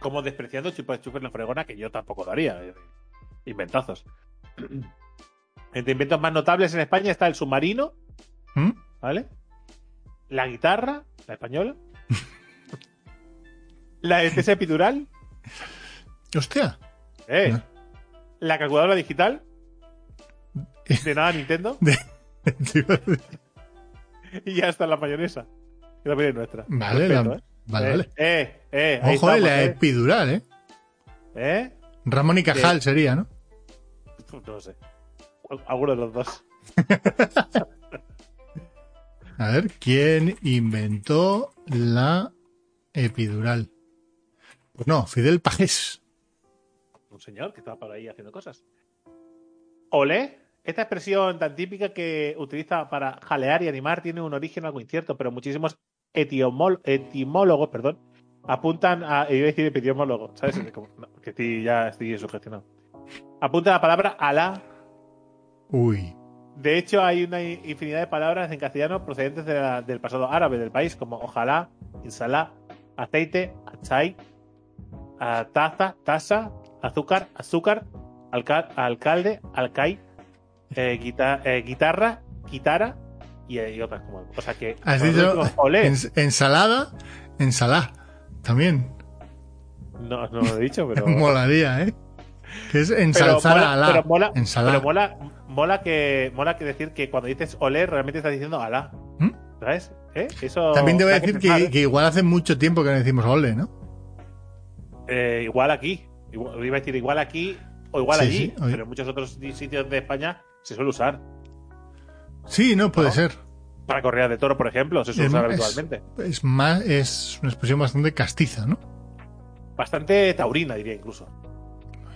Como despreciando chupachup en la fregona, que yo tampoco lo haría. eh, Inventazos. Entre inventos más notables en España está el submarino, ¿Mm? ¿vale? La guitarra, la española. la anestesia epidural, Hostia. eh. No. La calculadora digital. De nada Nintendo. Decir. Y ya está la mayonesa. Que también es nuestra. Vale, Respeto, la- ¿eh? vale, eh, vale. Eh, eh, ahí Ojo, eh, estamos, la eh. epidural, ¿eh? ¿Eh? Ramón y Cajal sería, ¿no? No sé. Alguno de los dos. A ver, ¿quién inventó la epidural? Pues no, Fidel Pajés. Un señor que estaba por ahí haciendo cosas. Olé. Esta expresión tan típica que utiliza para jalear y animar tiene un origen algo incierto, pero muchísimos etimólogos perdón, apuntan a. Iba a decir epidemiólogos, ¿sabes? Como- no, que estoy, ya estoy sugestionado. Apunta a la palabra Alá. Uy. De hecho, hay una infinidad de palabras en castellano procedentes de la- del pasado árabe del país, como ojalá, insalá, aceite, achai, taza, taza, azúcar, azúcar, alca- alcalde, alcai, eh, guita- eh, guitarra, guitarra y, y otras como. O sea que. Has dicho ens- ensalada, ensalada. También. no, no lo he dicho, pero. Molaría, ¿eh? Que es pero ensalzar mola, a la pero mola, ensalada. pero mola, mola que mola que decir que cuando dices olé realmente estás diciendo alá. ¿Mm? ¿Sabes? ¿Eh? Eso También te voy a decir que, ¿eh? que igual hace mucho tiempo que no decimos ole, ¿no? Eh, igual aquí. Igual- iba a decir igual aquí o igual Sí, allí. sí, pero en muchos otros sitios de España se suele usar. Sí, no, puede ¿No? ser. Para correas de toro, por ejemplo, se suele usar es- habitualmente. Es más, es una expresión bastante castiza, ¿no? Bastante taurina, diría incluso.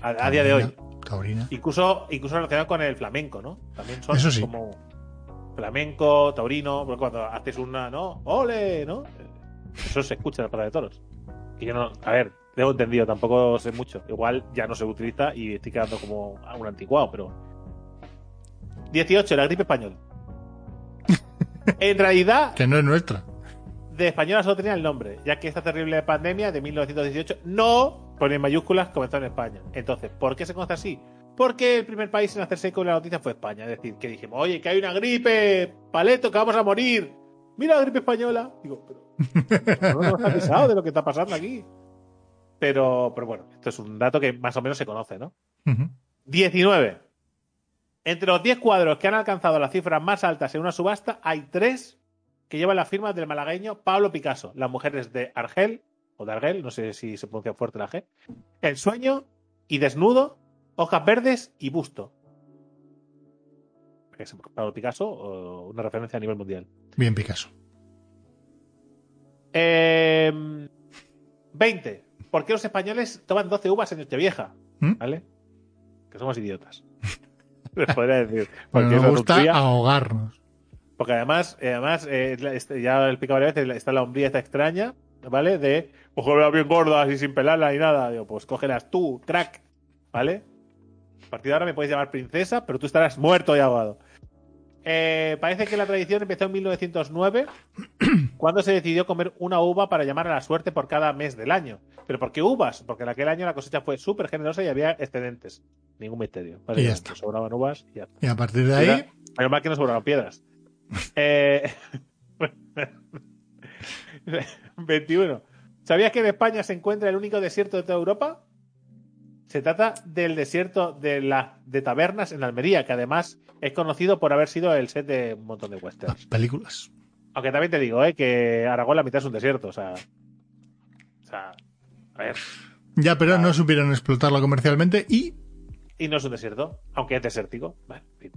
A, a día de hoy. Taurina. Incluso, incluso relacionado con el flamenco, ¿no? También son Eso sí. como flamenco, taurino, porque cuando haces una, ¿no? ¡Ole! ¿no? Eso se escucha en la plaza de toros. Y yo no, a ver, tengo entendido, tampoco sé mucho. Igual ya no se utiliza y estoy quedando como un anticuado, pero. 18, la gripe española. En realidad, Que no es nuestra. de española solo tenía el nombre, ya que esta terrible pandemia de 1918 no, pone en mayúsculas, comenzó en España. Entonces, ¿por qué se conoce así? Porque el primer país en hacerse con la noticia fue España. Es decir, que dijimos, oye, que hay una gripe, paleto, que vamos a morir. Mira la gripe española. Digo, pero no nos avisado de lo que está pasando aquí. Pero, pero bueno, esto es un dato que más o menos se conoce, ¿no? Ujú. 19. Entre los 10 cuadros que han alcanzado las cifras más altas en una subasta, hay tres que llevan la firma del malagueño Pablo Picasso. Las mujeres de Argel, o de Argel, no sé si se pronuncia fuerte la G. El sueño y desnudo, hojas verdes y busto. Pablo Picasso, una referencia a nivel mundial. Bien Picasso. Eh, 20. ¿Por qué los españoles toman 12 uvas en Nochevieja? ¿Mm? ¿Vale? Que somos idiotas. Les podría decir. Porque nos gusta ahogarnos. porque además, eh, además eh, este, ya he explicado varias veces, está la hombría esta extraña, ¿vale? De cógelas bien gordas y sin pelarlas ni nada. Digo, pues cógelas tú, crack, ¿vale? A partir de ahora me puedes llamar princesa, pero tú estarás muerto y ahogado. Eh, parece que la tradición empezó en 1909, cuando se decidió comer una uva para llamar a la suerte por cada mes del año. ¿Pero por qué uvas? Porque en aquel año la cosecha fue súper generosa y había excedentes. Ningún misterio. ¿vale? Y ya está. Sobraban uvas y ya. Y a partir de ahí, Menos mal que no sobraban piedras. Eh, 21. ¿Sabías que en España se encuentra el único desierto de toda Europa? Se trata del desierto de, la, de tabernas en Almería, que además es conocido por haber sido el set de un montón de westerns. las películas. Aunque también te digo, ¿eh? que Aragón la mitad es un desierto. O sea, o sea a ver, Ya, pero Ah. no supieron explotarlo comercialmente y Y no es un desierto, aunque es desértico. Vale, en fin.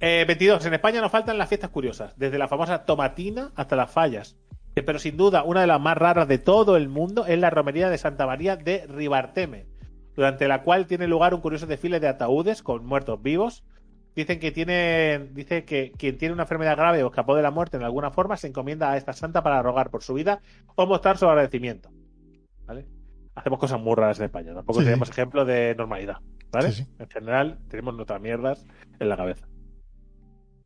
Eh, 22. En España nos faltan las fiestas curiosas, desde la famosa tomatina hasta las fallas. Pero sin duda, una de las más raras de todo el mundo es la romería de Santa María de Ribarteme, durante la cual tiene lugar un curioso desfile de ataúdes con muertos vivos. Dicen que tiene, dice que quien tiene una enfermedad grave o escapó de la muerte en alguna forma se encomienda a esta santa para rogar por su vida o mostrar su agradecimiento. ¿Vale? Hacemos cosas muy raras en España. Tampoco Sí, tenemos sí. ejemplo de normalidad. ¿Vale? Sí. En general, tenemos nuestras mierdas en la cabeza.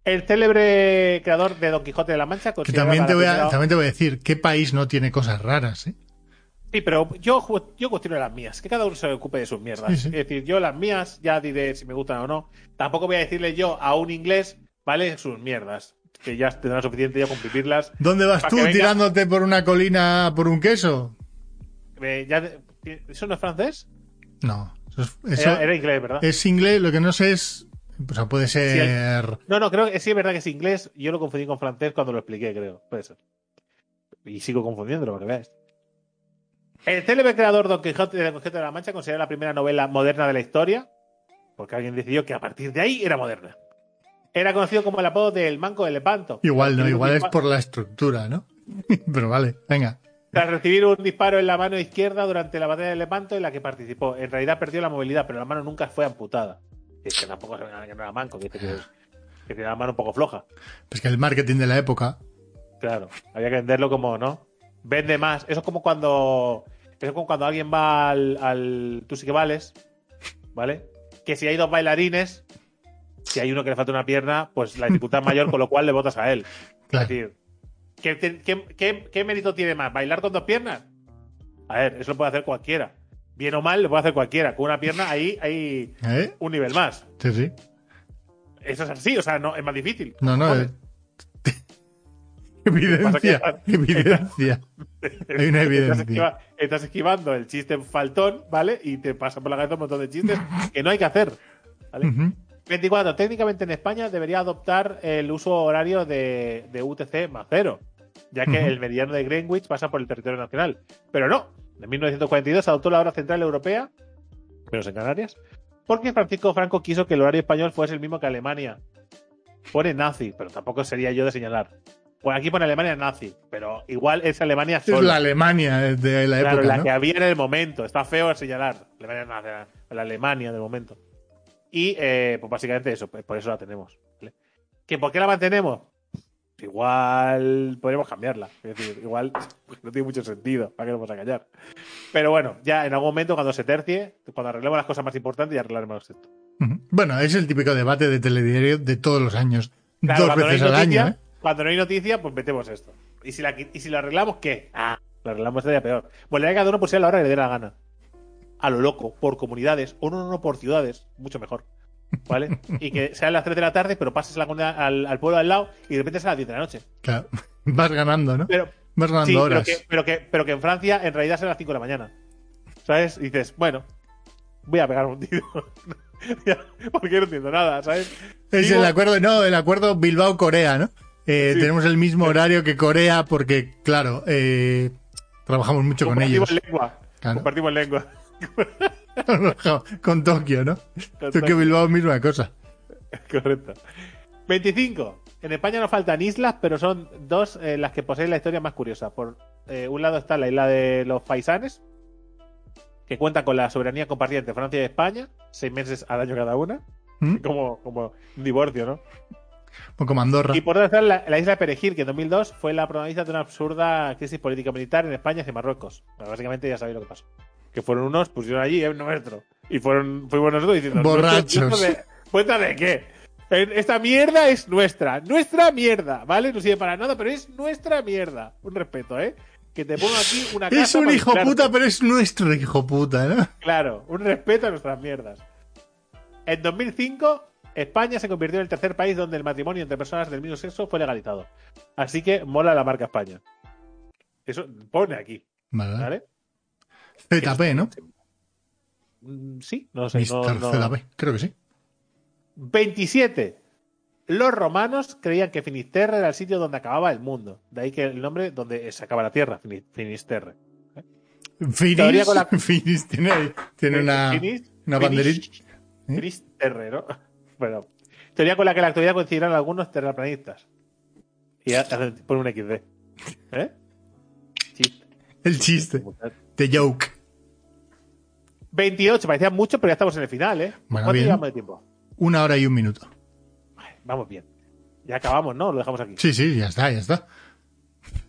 El célebre creador de Don Quijote de la Mancha que también te, voy a, también te voy a decir, ¿qué país no tiene cosas raras? eh? Sí, pero yo, yo cuestiono las mías, que cada uno se ocupe de sus mierdas. Sí, sí. Es decir, yo las mías ya diré si me gustan o no. Tampoco voy a decirle yo a un inglés, ¿vale? Sus mierdas. Que ya tendrá suficiente yo con vivirlas. ¿Dónde vas tú tirándote por una colina por un queso? Eh, ya- ¿Eso no es francés? No, eso, es, eso Era, era inglés, ¿verdad? es inglés, lo que no sé es... O sea, puede ser... No, no, creo que sí es verdad que es inglés. Yo lo confundí con francés cuando lo expliqué, creo. Puede ser. Y sigo confundiéndolo, para que veáis. El célebre creador Don Quijote de Quijote de la Mancha considera la primera novela moderna de la historia, porque alguien decidió que a partir de ahí era moderna. Era conocido como el apodo del Manco de Lepanto. Igual no, igual es por la estructura, ¿no? Pero vale, venga. Tras recibir un disparo en la mano izquierda durante la batalla de Lepanto en la que participó. En realidad perdió la movilidad, pero la mano nunca fue amputada. Es que tampoco se que no era manco, que, que, que tiene la mano un poco floja. Pues que el marketing de la época... Claro, había que venderlo como, ¿no? Vende más. Eso es como cuando. Eso es como cuando alguien va al, al Tú sí que vales, ¿vale? Que si hay dos bailarines, si hay uno que le falta una pierna, pues la dificultad es mayor, con lo cual le votas a él. Claro. Es decir, ¿qué, qué- qué- qué mérito tiene más? ¿Bailar con dos piernas? A ver, eso lo puede hacer cualquiera. Bien o mal, lo puede hacer cualquiera. Con una pierna, ahí hay ¿Eh? un nivel más. Sí, sí. Eso es así, o sea, no, es más difícil. No, no. Evidencia, evidencia. Hay una Estás, evidencia. esquiva- estás esquivando el chiste faltón, ¿vale? Y te pasa por la cabeza un montón de chistes que no hay que hacer. ¿vale? Ujú. 24. Técnicamente en España debería adoptar el uso horario de, de UTC más cero, ya que el meridiano de Greenwich pasa por el territorio nacional. Pero no. En 1942 adoptó la hora central europea, menos en Canarias, porque Francisco Franco quiso que el horario español fuese el mismo que Alemania. pone nazi, pero tampoco sería yo de señalar. Pues aquí pone Alemania nazi, pero igual es Alemania Es solo. la Alemania de la Claro, época, la ¿no? que había en el momento. Está feo señalar. Alemania nazi, la Alemania del momento. Y eh, pues básicamente eso, pues por eso la tenemos. ¿vale? ¿Que ¿Por qué la mantenemos? Igual podríamos cambiarla. Es decir, igual no tiene mucho sentido. ¿Para qué nos vamos a callar? Pero bueno, ya en algún momento, cuando se tercie, cuando arreglemos las cosas más importantes, ya arreglaremos esto. Bueno, es el típico debate de telediario de todos los años. Claro, Dos no veces al noticia- año, ¿eh? Cuando no hay noticia, pues metemos esto. ¿Y si, la, y si lo arreglamos, qué? Ah, lo arreglamos estaría peor. Bueno, que cada uno pusiera la hora que le dé la gana. A lo loco, por comunidades, o no, no, no, por ciudades, mucho mejor. ¿Vale? y que sean las 3 de la tarde, pero pases la comunidad- al, al pueblo al lado y de repente sea a las 10 de la noche. Claro. Vas ganando, ¿no? Pero, Vas ganando sí, pero horas. que, pero, que, pero que en Francia en realidad son las 5 de la mañana. ¿Sabes? Y dices, bueno, voy a pegar un tiro. Porque no entiendo nada, ¿sabes? Es Digo- el acuerdo, no, el acuerdo Bilbao-Corea, ¿no? Eh, Sí. Tenemos el mismo horario que Corea porque, claro, eh, trabajamos mucho con Compartimos ellos. lengua. Claro. Compartimos lengua. con Tokio, ¿no? Con Tokio Tokio. Bilbao, misma cosa. Correcto. 25. En España no faltan islas, pero son dos eh, las que poseen la historia más curiosa. Por eh, un lado está la isla de los Paisanes, que cuenta con la soberanía compartida entre Francia y España, seis meses al año cada una, ¿Mm? como, como un divorcio, ¿no? Como Andorra. Y por otro lado está la, la isla de Perejil, que en 2002 fue la protagonista de una absurda crisis político-militar en España hacia Marruecos. Bueno, básicamente ya sabéis lo que pasó. Que fueron unos, pusieron allí, es nuestro. Y fueron, fuimos nosotros diciendo, Borrachos. ¿nuestro- nuestro de- ¿Cuenta de qué? Eh, Esta mierda es nuestra. Nuestra mierda, ¿vale? No sirve para nada, pero es nuestra mierda. Un respeto, ¿eh? Que te pongo aquí una casa. Es un hijo puta, pero es nuestro hijo puta, ¿no? Claro, un respeto a nuestras mierdas. En 2005, España se convirtió en el tercer país donde el matrimonio entre personas del mismo sexo fue legalizado. Así que mola la marca España. Eso pone aquí, Vale. ¿vale? ZP, ¿no? Mm, Sí, no sé. no- Mr. no- ZP, creo que sí. 27. Los romanos creían que Finisterre era el sitio donde acababa el mundo. De ahí que el nombre donde se acaba la tierra, Fini- Finisterre. Finis, la- Finis tiene, tiene una, Finis- una Finis- banderita. ¿Eh? Finisterre, ¿no? Bueno, teoría con la que en la actualidad coincidirán algunos terraplanistas. Y ponen un XD. ¿Eh? Chiste. El chiste. The joke. 28, parecía mucho, pero ya estamos en el final, ¿eh? Bueno, ¿Cuánto bien. llevamos de tiempo? Una hora y un minuto. Vamos bien. Ya acabamos, ¿no? Lo dejamos aquí. Sí, sí, ya está, ya está.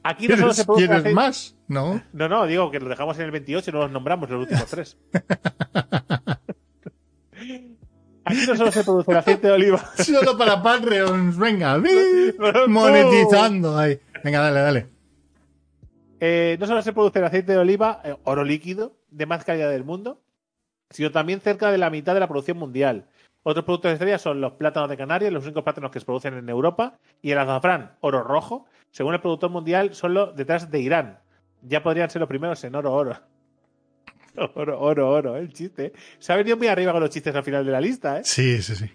Aquí no solo ¿Quieres, se produce quieres aceite- más? No. No, no, digo que lo dejamos en el 28 y no los nombramos los últimos tres. Aquí no solo se produce el aceite de oliva. Solo para Patreons, venga. Monetizando ahí. Venga, dale, dale. Eh, no solo se produce el aceite de oliva, eh, oro líquido, de más calidad del mundo, sino también cerca de la mitad de la producción mundial. Otros productos estrella son los plátanos de Canarias, los únicos plátanos que se producen en Europa, y el azafrán, oro rojo, según el productor mundial, solo detrás de Irán. Ya podrían ser los primeros en oro, oro. Oro, oro, oro, el chiste. Se ha venido muy arriba con los chistes al final de la lista, ¿eh? Sí, sí, sí.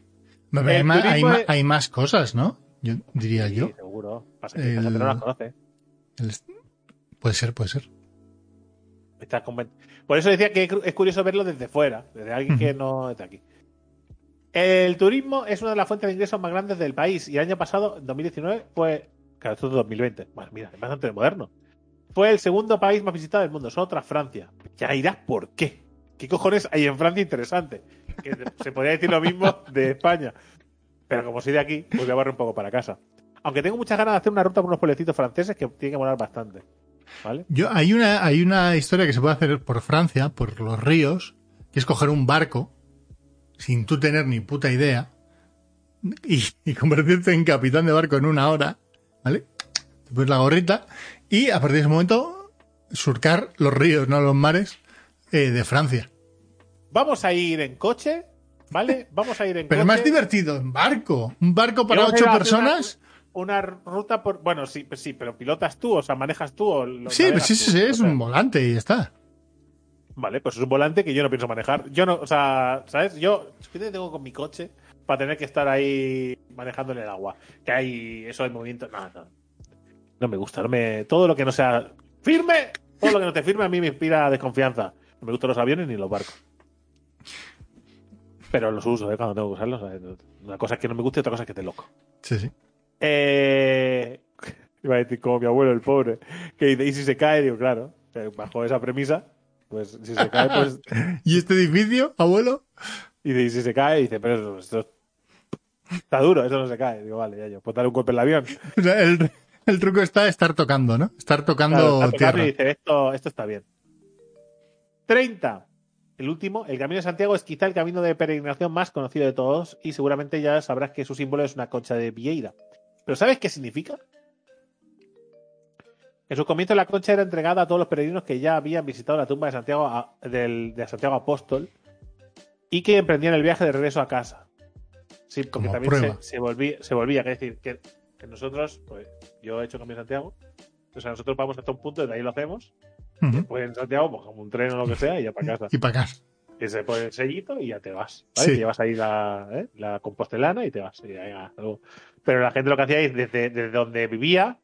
Hay, ma- hay ma- más cosas, ¿no? Yo diría yo. Sí, seguro. Pasa que El- no las conoce. El- Puede ser, puede ser. Está Por eso decía que es curioso verlo desde fuera, desde alguien que no está aquí. El turismo es una de las fuentes de ingresos más grandes del país y el año pasado, en 2019, fue. Claro, esto es 2020. Bueno, mira, es bastante moderno. Fue el segundo país más visitado del mundo, solo tras Francia. Ya dirás por qué. ¿Qué cojones hay en Francia interesante? Que se podría decir lo mismo de España. Pero como soy de aquí, pues voy a barrer un poco para casa. Aunque tengo muchas ganas de hacer una ruta por unos pueblecitos franceses que tiene que molar bastante. ¿Vale? Yo, hay, una, hay una historia que se puede hacer por Francia, por los ríos, que es coger un barco sin tú tener ni puta idea y, y convertirte en capitán de barco en una hora, ¿vale? Te pones la gorrita y a partir de ese momento surcar los ríos, no los mares eh, de Francia. Vamos a ir en coche, ¿vale? Vamos a ir en Pero coche. es más divertido en barco. Un barco para ocho una- personas. Una, ruta por. Bueno, sí, pues sí, pero pilotas tú, o sea, manejas tú. O lo Sí, pues sí, sí, tú, sí, es sea. un volante y ya está. Vale, pues es un volante que yo no pienso manejar. Yo no, o sea, ¿sabes? Yo, ¿qué tengo con mi coche para tener que estar ahí manejando en el agua? Que hay eso de movimiento. No, no. No me gusta. No me, todo lo que no sea firme, todo lo que no te firme a mí me inspira desconfianza. No me gustan los aviones ni los barcos. Pero los uso, ¿eh? Cuando tengo que usarlos. ¿sabes? Una cosa es que no me gusta y otra cosa es que esté loco. Sí, sí. Eh, iba a decir como mi abuelo, el pobre, que dice, ¿y si se cae? Digo, claro, eh, bajo esa premisa, pues si se cae, pues... ¿Y este edificio, abuelo? Y dice, ¿y si se cae? Y dice, pero esto, está duro, eso no se cae. Digo, vale, ya yo, pues dar un golpe en el avión. O sea, el, el truco está estar tocando, ¿no? Estar tocando Claro, está tocando tierra. y dice, esto, esto está bien. 30. El último, el Camino de Santiago es quizá el camino de peregrinación más conocido de todos y seguramente ya sabrás que su símbolo es una concha de vieira. ¿Pero sabes qué significa? En su comienzo la concha era entregada a todos los peregrinos que ya habían visitado la tumba de Santiago, a- del, de Santiago Apóstol y que emprendían el viaje de regreso a casa. Sí, porque Como también se, se volvía, se volvía, que decir, que, que nosotros, pues yo he hecho Camino de Santiago, o sea, nosotros vamos hasta un punto y de ahí lo hacemos, Ujú. después en Santiago, pues como un tren o lo que sea, y ya para casa. Y para acá. Y se pone el sellito y ya te vas. ¿vale? Sí. Te llevas ahí la, ¿eh? la compostelana y te vas. Y. Pero la gente lo que hacía es desde, desde donde vivía,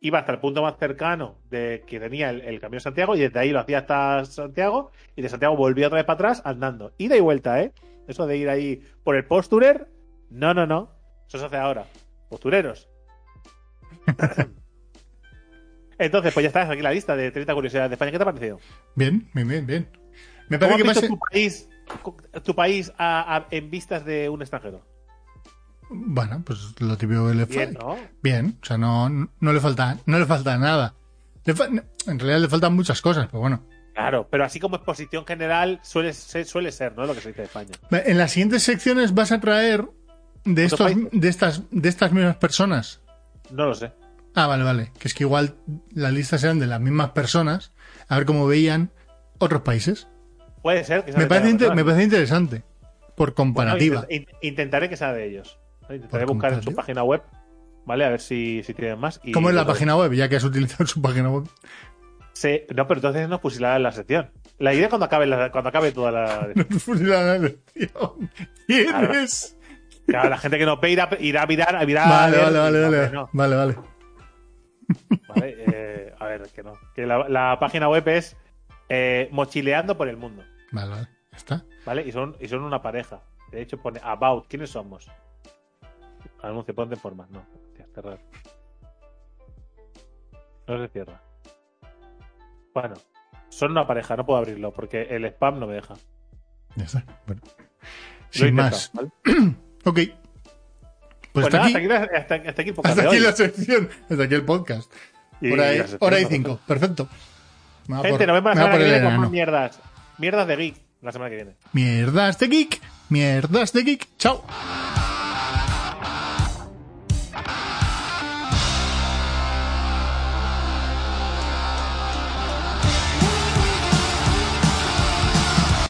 iba hasta el punto más cercano de que tenía el, el Camino de Santiago y desde ahí lo hacía hasta Santiago y de Santiago volvía otra vez para atrás andando. Ida y vuelta, ¿eh? Eso de ir ahí por el posturer, no, no, no. Eso se hace ahora. Postureros. Entonces, pues ya está, aquí la lista de 30 curiosidades de España. ¿Qué te ha parecido? Bien, bien, bien, bien. Me ¿Cómo parece has que visto pase... tu país, tu país a- a- en vistas de un extranjero? Bueno, pues lo típico que le Bien. ¿no? Bien, o sea, no, no le falta, no le falta nada. Le fa- En realidad le faltan muchas cosas, pero bueno. Claro, pero así como exposición general suele ser, suele ser ¿no? Lo que se dice de España. En las siguientes secciones vas a traer de ¿Otros estos, de estas, de estas mismas personas. No lo sé. Ah, vale, vale. Que es que igual las listas eran de las mismas personas, a ver cómo veían otros países. Puede ser que Me parece, me parece interesante. Por comparativa. intent- in- intentaré que sea de ellos. Intentaré buscar en su página web, ¿vale? A ver si, si tienen más. Y ¿Cómo es la página web? Ya que has utilizado su página web. Se- No, pero entonces nos fusilarán la sección. La idea es cuando acabe, la- cuando acabe toda la. La elección. ¿Quién es? Claro, la gente que nos ve irá, irá a mirar. A mirar Vale, a ver- vale, vale, vale. no. Vale, vale. Vale, eh, a ver, que no. Que la, la página web es eh, Mochileando por el Mundo. Vale, vale. Está. ¿Vale? Y son, y son una pareja. De hecho, pone About. ¿Quiénes somos? Anuncio, ponte en forma. No, hostia, cerrar. No se cierra. Bueno, son una pareja, no puedo abrirlo porque el spam no me deja. Ya está. Bueno. Sin intentado, más. ¿vale? Ok. Pues, Pues, hasta, nada, aquí, hasta aquí, hasta, hasta aquí el podcast hasta aquí hoy. la sección. Hasta aquí el podcast. Y hora, y, hora y cinco. Perfecto. Gente, por- nos vemos la semana que viene con más mierdas. Mierdas de geek la semana que viene. Mierdas de geek. Mierdas de geek. Chao.